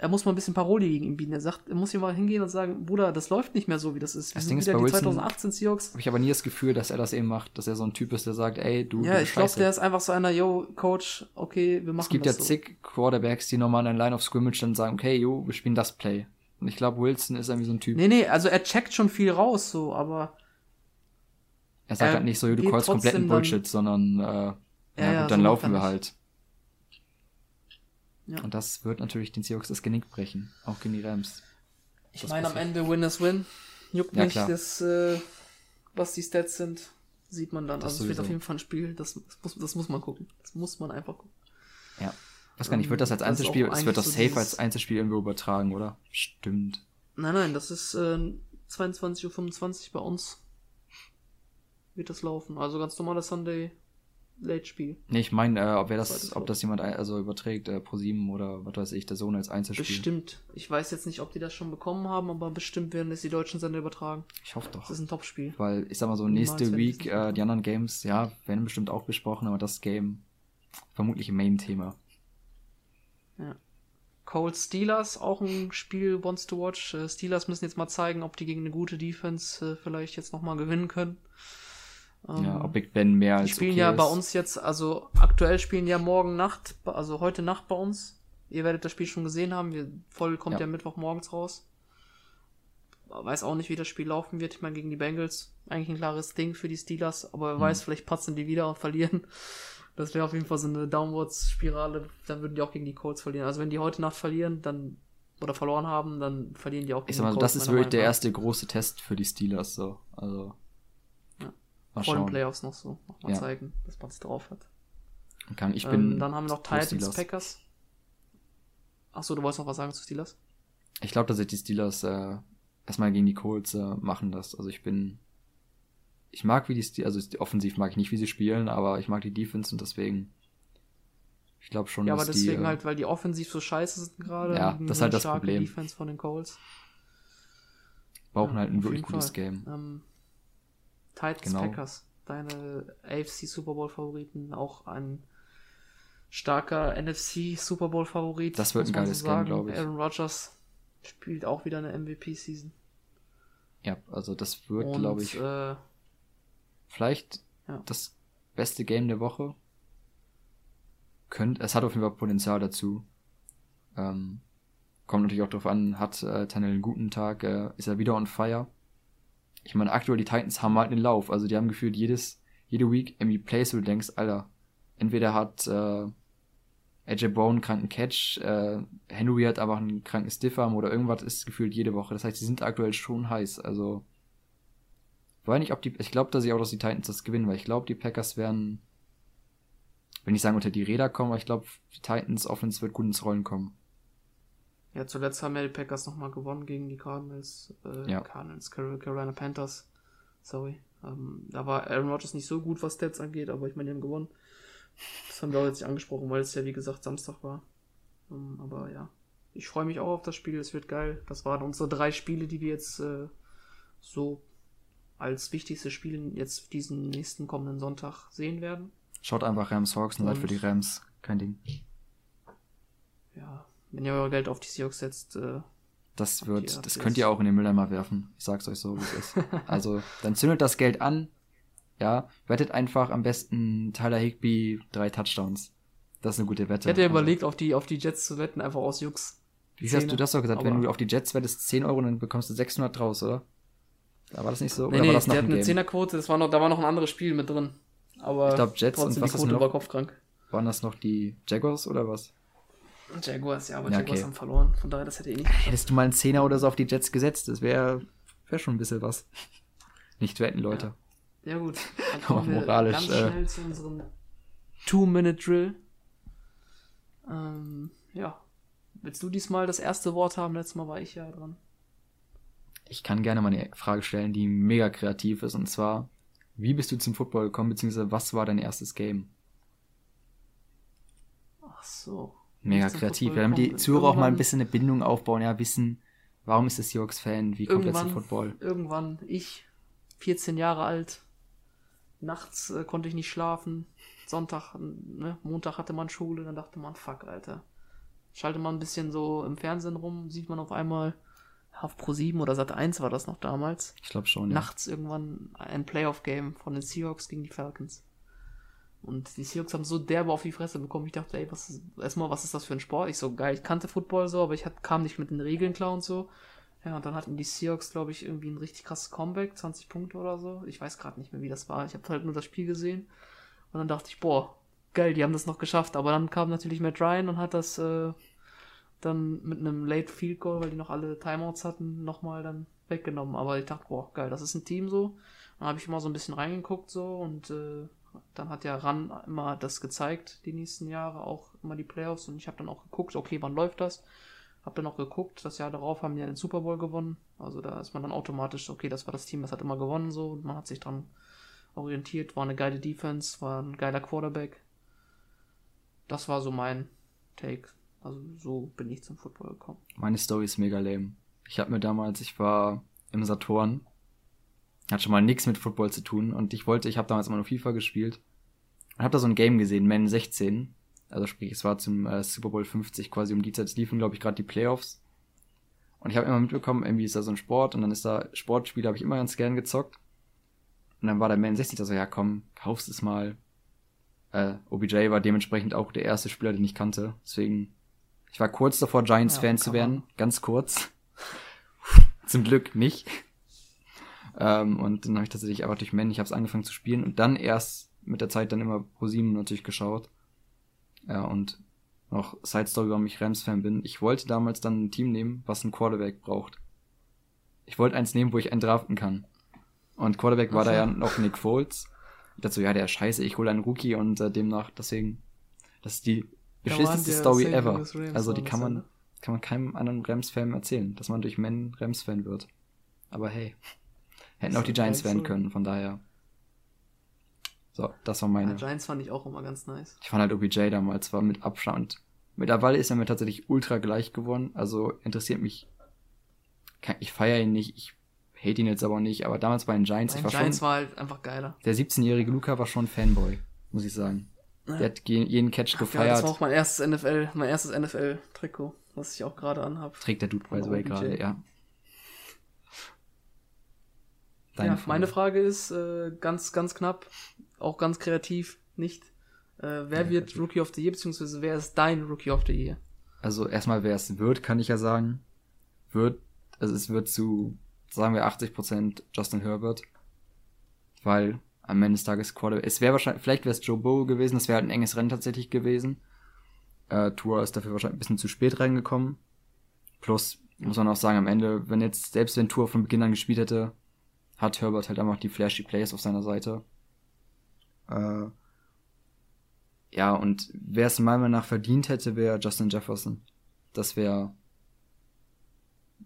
er muss mal ein bisschen Paroli gegen ihn bieten. Er sagt, er muss hier mal hingehen und sagen, Bruder, das läuft nicht mehr so, wie das ist. das Ding ist bei die Wilson 2018 Seahawks. Habe ich aber nie das Gefühl, dass er das eben macht, dass er so ein Typ ist, der sagt, ey, du. Ja, ich glaube, der ist einfach so einer, yo, Coach, okay, wir machen das. Es gibt das ja so. zig Quarterbacks, die nochmal in Line of Scrimmage dann sagen, okay, yo, wir spielen das Play. Und ich glaube, Wilson ist irgendwie so ein Typ. Nee, nee, also er checkt schon viel raus, so, aber. Er sagt er halt nicht so, du callst kompletten Bullshit, sondern, äh, ja, ja, gut, dann so laufen wir halt. Ja. Und das wird natürlich den Seahawks das Genick brechen, auch gegen die Rams. Ich meine, am Ende Win is Win. Juckt ja, nicht, das, äh, was die Stats sind, sieht man dann. Das also es wird auf jeden Fall ein Spiel, das, das, muss, das muss man gucken. Das muss man einfach gucken. Ja. Was gar nicht, wird das als Einzelspiel, es wird das so safe als Einzelspiel irgendwo übertragen, oder? Stimmt. Nein, nein, das ist äh, 22.25 Uhr bei uns. Wird das laufen. Also ganz normaler Sunday Late-Spiel. Nee, ich meine, äh, ob, das, ob das jemand also überträgt, äh, Pro7 oder was weiß ich, der Sohn als Einzelspiel. Bestimmt. Ich weiß jetzt nicht, ob die das schon bekommen haben, aber bestimmt werden es die deutschen Sender übertragen. Ich hoffe doch. Das ist ein Top-Spiel. Weil, ich sag mal so, nächste Week, äh, die anderen Games, ja, werden bestimmt auch besprochen, aber das Game vermutlich ein Main-Thema. Ja. Cold Steelers, auch ein Spiel wants to watch. Äh, Steelers müssen jetzt mal zeigen, ob die gegen eine gute Defense äh, vielleicht jetzt nochmal gewinnen können. Ja, ähm, ob Big Ben mehr als Die spielen okay ja ist. bei uns jetzt, also aktuell spielen ja morgen Nacht, also heute Nacht bei uns. Ihr werdet das Spiel schon gesehen haben. Wir, voll kommt ja, ja Mittwoch morgens raus. Weiß auch nicht, wie das Spiel laufen wird. Ich meine, gegen die Bengals. Eigentlich ein klares Ding für die Steelers. Aber wer hm. weiß, vielleicht patzen die wieder und verlieren. Das wäre auf jeden Fall so eine Downwards-Spirale. Dann würden die auch gegen die Colts verlieren. Also wenn die heute Nacht verlieren, dann oder verloren haben, dann verlieren die auch gegen ich sag mal, die Colts. Das ist wirklich der erste große Test für die Steelers. So. Also Mal vor den Playoffs noch so noch mal ja. zeigen, dass man es drauf hat. Kann. Ich bin ähm, dann haben wir noch Titans, Steelers. Packers. Achso, du wolltest noch was sagen zu Steelers? Ich glaube, dass ich die Steelers äh, erstmal gegen die Colts äh, machen das. Also ich bin. Ich mag, wie die Steelers, also offensiv mag ich nicht, wie sie spielen, aber ich mag die Defense und deswegen. Ich glaube schon, ja, dass aber deswegen die, äh, halt, weil die offensiv so scheiße sind gerade. Ja, das ist halt das Problem. Defense von den Colts. Brauchen ja, halt ein wirklich gutes Fall. Game. Ähm, Titans genau. Packers, deine AFC Super Bowl Favoriten, auch ein starker NFC Super Bowl Favorit. Das wird ein geiles so Game, glaube ich. Aaron Rodgers spielt auch wieder eine MVP Season. Ja, also das wird, glaube ich, äh, vielleicht ja. das beste Game der Woche. Könnt, es hat auf jeden Fall Potenzial dazu. Ähm, kommt natürlich auch darauf an, hat äh, Tannehill einen guten Tag, äh, ist er wieder on fire ich meine, aktuell die Titans haben halt einen Lauf. Also die haben gefühlt jedes, jede Week irgendwie Plays, wo du denkst, Alter, entweder hat äh, AJ Brown einen kranken Catch, äh, Henry hat aber einen kranken Stiffarm oder irgendwas ist gefühlt jede Woche. Das heißt, sie sind aktuell schon heiß. Also weiß nicht, ob die, ich glaube, dass ich auch, dass die Titans das gewinnen, weil ich glaube, die Packers werden, wenn ich sagen unter die Räder kommen, aber ich glaube, die Titans Offense wird gut ins Rollen kommen. Ja, zuletzt haben ja die Packers nochmal gewonnen gegen die Cardinals. Äh, ja. Cardinals, Carolina Panthers. Sorry. Ähm, da war Aaron Rodgers nicht so gut, was Stats angeht, aber ich meine, die haben gewonnen. Das haben wir auch jetzt nicht angesprochen, weil es ja, wie gesagt, Samstag war. Ähm, aber ja, ich freue mich auch auf das Spiel. Es wird geil. Das waren unsere drei Spiele, die wir jetzt äh, so als wichtigste Spiele jetzt diesen nächsten kommenden Sonntag sehen werden. Schaut einfach Rams Hawks und seid für die Rams. Kein Ding. Ja, wenn ihr euer Geld auf die Seahawks setzt, äh, das wird, das könnt ihr auch in den Mülleimer werfen. Ich sag's euch so, wie es ist. <laughs> Also, dann zündet das Geld an, ja, wettet einfach am besten Tyler Higby drei Touchdowns. Das ist eine gute Wette. Ich hätte Also, überlegt, auf die, auf die Jets zu wetten, einfach aus Jux. Wie hast du das doch gesagt? Wenn Aber- du auf die Jets wettest 10 Euro, dann bekommst du 600 draus, oder? Da war das nicht so? Nee, oder nee, war das noch der hat eine Game? Zehnerquote, das war noch, da war noch ein anderes Spiel mit drin. Aber Ich glaub, Jets und trotzdem was die ist Quote noch? war kopfkrank. Waren das noch die Jaguars oder was? Jaguars, ja, aber Ja, Jaguars okay. haben verloren. Von daher, das hätte eh nicht. Hättest du mal einen Zehner oder so auf die Jets gesetzt, das wäre wär schon ein bisschen was. Nicht wetten, Leute. Ja gut, dann <laughs> kommen wir moralisch, ganz äh. schnell zu unserem Two-Minute-Drill. Ähm, ja. Willst du diesmal das erste Wort haben? Letztes Mal war ich ja dran. Ich kann gerne mal eine Frage stellen, die mega kreativ ist, und zwar, wie bist du zum Football gekommen, beziehungsweise was war dein erstes Game? Ach so. Mega kreativ, ja, damit die. Zuhörer auch mal ein bisschen eine Bindung aufbauen, ja, wissen, warum ist das Seahawks-Fan, wie kommt er zum Football? irgendwann, ich, 14 Jahre alt, nachts äh, konnte ich nicht schlafen, Sonntag, ne, Montag hatte man Schule, dann dachte man, fuck, Alter. Schaltet man ein bisschen so im Fernsehen rum, sieht man auf einmal, auf Pro 7 oder Sat 1 war das noch damals, Ich glaube schon, ja. nachts irgendwann ein Playoff-Game von den Seahawks gegen die Falcons. Und die Seahawks haben so derbe auf die Fresse bekommen. Ich dachte, ey, was ist, erstmal, was ist das für ein Sport? Ich so, geil, ich kannte Football so, aber ich hat, kam nicht mit den Regeln klar und so. Ja, und dann hatten die Seahawks, glaube ich, irgendwie ein richtig krasses Comeback, 20 Punkte oder so. Ich weiß gerade nicht mehr, wie das war. Ich habe halt nur das Spiel gesehen. Und dann dachte ich, boah, geil, die haben das noch geschafft. Aber dann kam natürlich Matt Ryan und hat das äh, dann mit einem Late Field Goal, weil die noch alle Timeouts hatten, nochmal dann weggenommen. Aber ich dachte, boah, geil, das ist ein Team so. Dann habe ich mal so ein bisschen reingeguckt so und äh, dann hat ja Ran immer das gezeigt, die nächsten Jahre, auch immer die Playoffs. Und ich habe dann auch geguckt, okay, wann läuft das? Hab dann auch geguckt, das Jahr darauf haben die ja den Super Bowl gewonnen. Also da ist man dann automatisch, okay, das war das Team, das hat immer gewonnen so man hat sich dran orientiert, war eine geile Defense, war ein geiler Quarterback. Das war so mein Take. Also so bin ich zum Football gekommen. Meine Story ist mega lame. Ich habe mir damals, ich war im Saturn, hat schon mal nichts mit Football zu tun und ich wollte, ich habe damals immer nur FIFA gespielt und habe da so ein Game gesehen, Man 16. Also sprich, es war zum äh, Super Bowl 50 quasi um die Zeit, es liefen glaube ich gerade die Playoffs. Und ich habe immer mitbekommen, irgendwie ist da so ein Sport und dann ist da Sportspiele, habe ich immer ganz gern gezockt. Und dann war der Man 60 da so, ja komm, kaufst es mal. Äh, OBJ war dementsprechend auch der erste Spieler, den ich kannte. Deswegen, ich war kurz davor, Giants-Fan Ja, zu werden. man. Ganz kurz. <laughs> Zum Glück nicht. Ähm, und dann habe ich tatsächlich einfach durch Men, ich habe es angefangen zu spielen und dann erst mit der Zeit dann immer Pro 7 natürlich geschaut. Ja, und noch Side Story, warum ich Rams-Fan bin. Ich wollte damals dann ein Team nehmen, was einen Quarterback braucht. Ich wollte eins nehmen, wo ich einen draften kann. Und Quarterback war da ja noch Nick Foles. Ich dachte so, ja, der scheiße, ich hole einen Rookie und äh, demnach, deswegen, das ist die beschissenste Story St. ever. Also die kann man, kann man keinem anderen Rams-Fan erzählen, dass man durch Men Rams-Fan wird. Aber hey, hätten auch die Giants geile werden können, von daher. So, das war Ja, meine. Giants fand ich auch immer ganz nice. Ich fand halt OBJ damals war mit Abstand. Mittlerweile ist er mir tatsächlich ultra gleich geworden. Also interessiert mich. Ich feiere ihn nicht. Ich hate ihn jetzt aber nicht. Aber damals bei den Giants, ich Bei war Giants schon. war halt einfach geiler. Der 17-jährige Luca war schon Fanboy, muss ich sagen. Ja. Der hat je- jeden Catch Ja, das gefeiert. war auch mein erstes NFL, mein erstes NFL-Trikot, was ich auch gerade anhab. Trägt der Dude, by the way, gerade, ja. Ja, meine Frage ist äh, ganz, ganz knapp, auch ganz kreativ, nicht. Äh, wer Ja, wird. Rookie of the Year, beziehungsweise wer ist dein Rookie of the Year? Also erstmal, wer es wird, kann ich ja sagen. Wird, also es wird zu, sagen wir 80% Justin Herbert. Weil am Ende des Tages Quarterback, es wäre wahrscheinlich, vielleicht wäre es Joe Burrow gewesen, das wäre halt ein enges Rennen tatsächlich gewesen. Äh, Tour ist dafür wahrscheinlich ein bisschen zu spät reingekommen. Plus, muss man auch sagen, am Ende, wenn jetzt, selbst wenn Tour von Beginn an gespielt hätte, hat Herbert halt einfach die flashy Plays auf seiner Seite. Äh, ja, und wer es meiner Meinung nach verdient hätte, wäre Justin Jefferson. Das wäre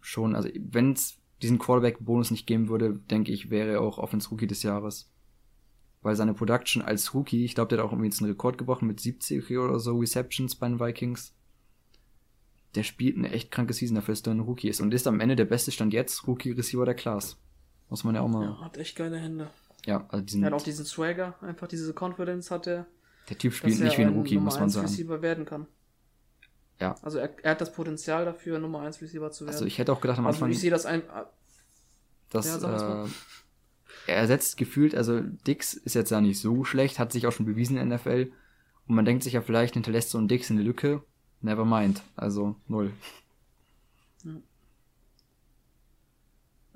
schon, also wenn es diesen Quarterback-Bonus nicht geben würde, denke ich, wäre er auch Offense Rookie des Jahres. Weil seine Production als Rookie, ich glaube, der hat auch irgendwie jetzt einen Rekord gebrochen mit 70 oder so Receptions bei den Vikings. Der spielt eine echt kranke Season dafür, dass er ein Rookie ist. Und ist am Ende der beste Stand jetzt Rookie-Receiver der Class. Muss man ja auch mal. Ja, hat echt geile Hände. Ja, also diesen, Er hat auch diesen Swagger, einfach diese Confidence hat er, der Typ spielt nicht wie ein Rookie, Nummer muss man 1 sagen. Receiver werden kann. Ja. Also er, er hat das Potenzial dafür, Nummer 1 Receiver zu werden. Also ich hätte auch gedacht am also Anfang, ich sehe das ein, dass Ja, mal. äh, er ersetzt gefühlt, also Dix ist jetzt ja nicht so schlecht, hat sich auch schon bewiesen in der NFL. Und man denkt sich ja vielleicht, hinterlässt so ein Dix eine Lücke. Never mind. Also null.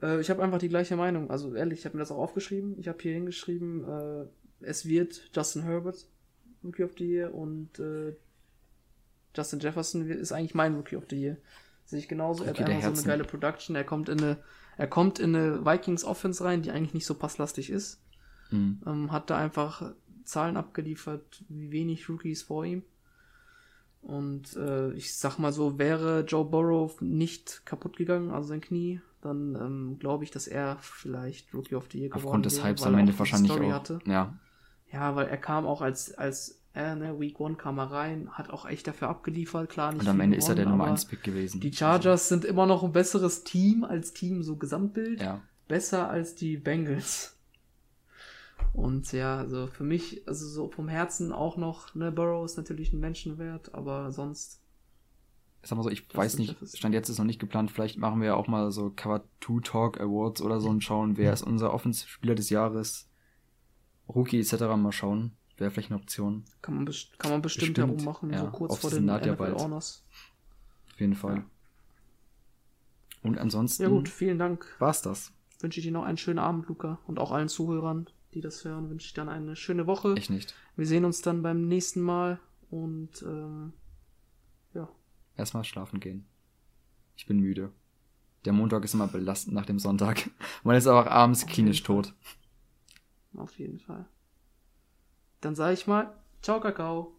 Äh, ich habe einfach die gleiche Meinung. Also ehrlich, ich habe mir das auch aufgeschrieben. Ich habe hier hingeschrieben, äh, es wird Justin Herbert Rookie of the Year und äh, Justin Jefferson ist eigentlich mein Rookie of the Year. Sehe ich genauso. Er hat einfach so eine geile Production. Er kommt in eine, er kommt in eine Vikings Offense rein, die eigentlich nicht so passlastig ist. Mhm. Ähm, hat da einfach Zahlen abgeliefert, wie wenig Rookies vor ihm. Und äh, ich sag mal so, wäre Joe Burrow nicht kaputt gegangen, also sein Knie, dann ähm, glaube ich, dass er vielleicht Rookie of the Year geworden Aufgrund des Hypes am Ende wahrscheinlich Story auch. Hatte. Ja, Ja, weil er kam auch als, als äh, ne, Week One kam er rein, hat auch echt dafür abgeliefert, klar nicht und am Ende ist er der gewonnen, Nummer aber 1 Pick gewesen. Die Chargers sind immer noch ein besseres Team als Team, so Gesamtbild. Ja. Besser als die Bengals. Und ja, also für mich, also so vom Herzen auch noch, ne, Burrow ist natürlich ein Menschenwert, aber sonst, Sag mal so, ich weiß nicht. Stand jetzt ist noch nicht geplant, vielleicht machen wir ja auch mal so Cover 2 Talk Awards oder so und schauen, wer ist unser Offenspieler des Jahres, Rookie etc. mal schauen. Wäre vielleicht eine Option. kann man, best kann man bestimmt, Bestimmt, ja rummachen, ja. so kurz vor den naht NFL. Honors. Auf jeden Fall. Ja. Und ansonsten Ja gut, vielen Dank. war's das. Wünsche ich dir noch einen schönen Abend, Luca. Und auch allen Zuhörern, die das hören, wünsche ich dann eine schöne Woche. Ich nicht. Wir sehen uns dann beim nächsten Mal und ähm, Erstmal schlafen gehen. Ich bin müde. Der Montag ist immer belastend nach dem Sonntag. <laughs> Man ist auch abends klinisch tot. auf jeden Fall. Dann sage ich mal, ciao Kakao.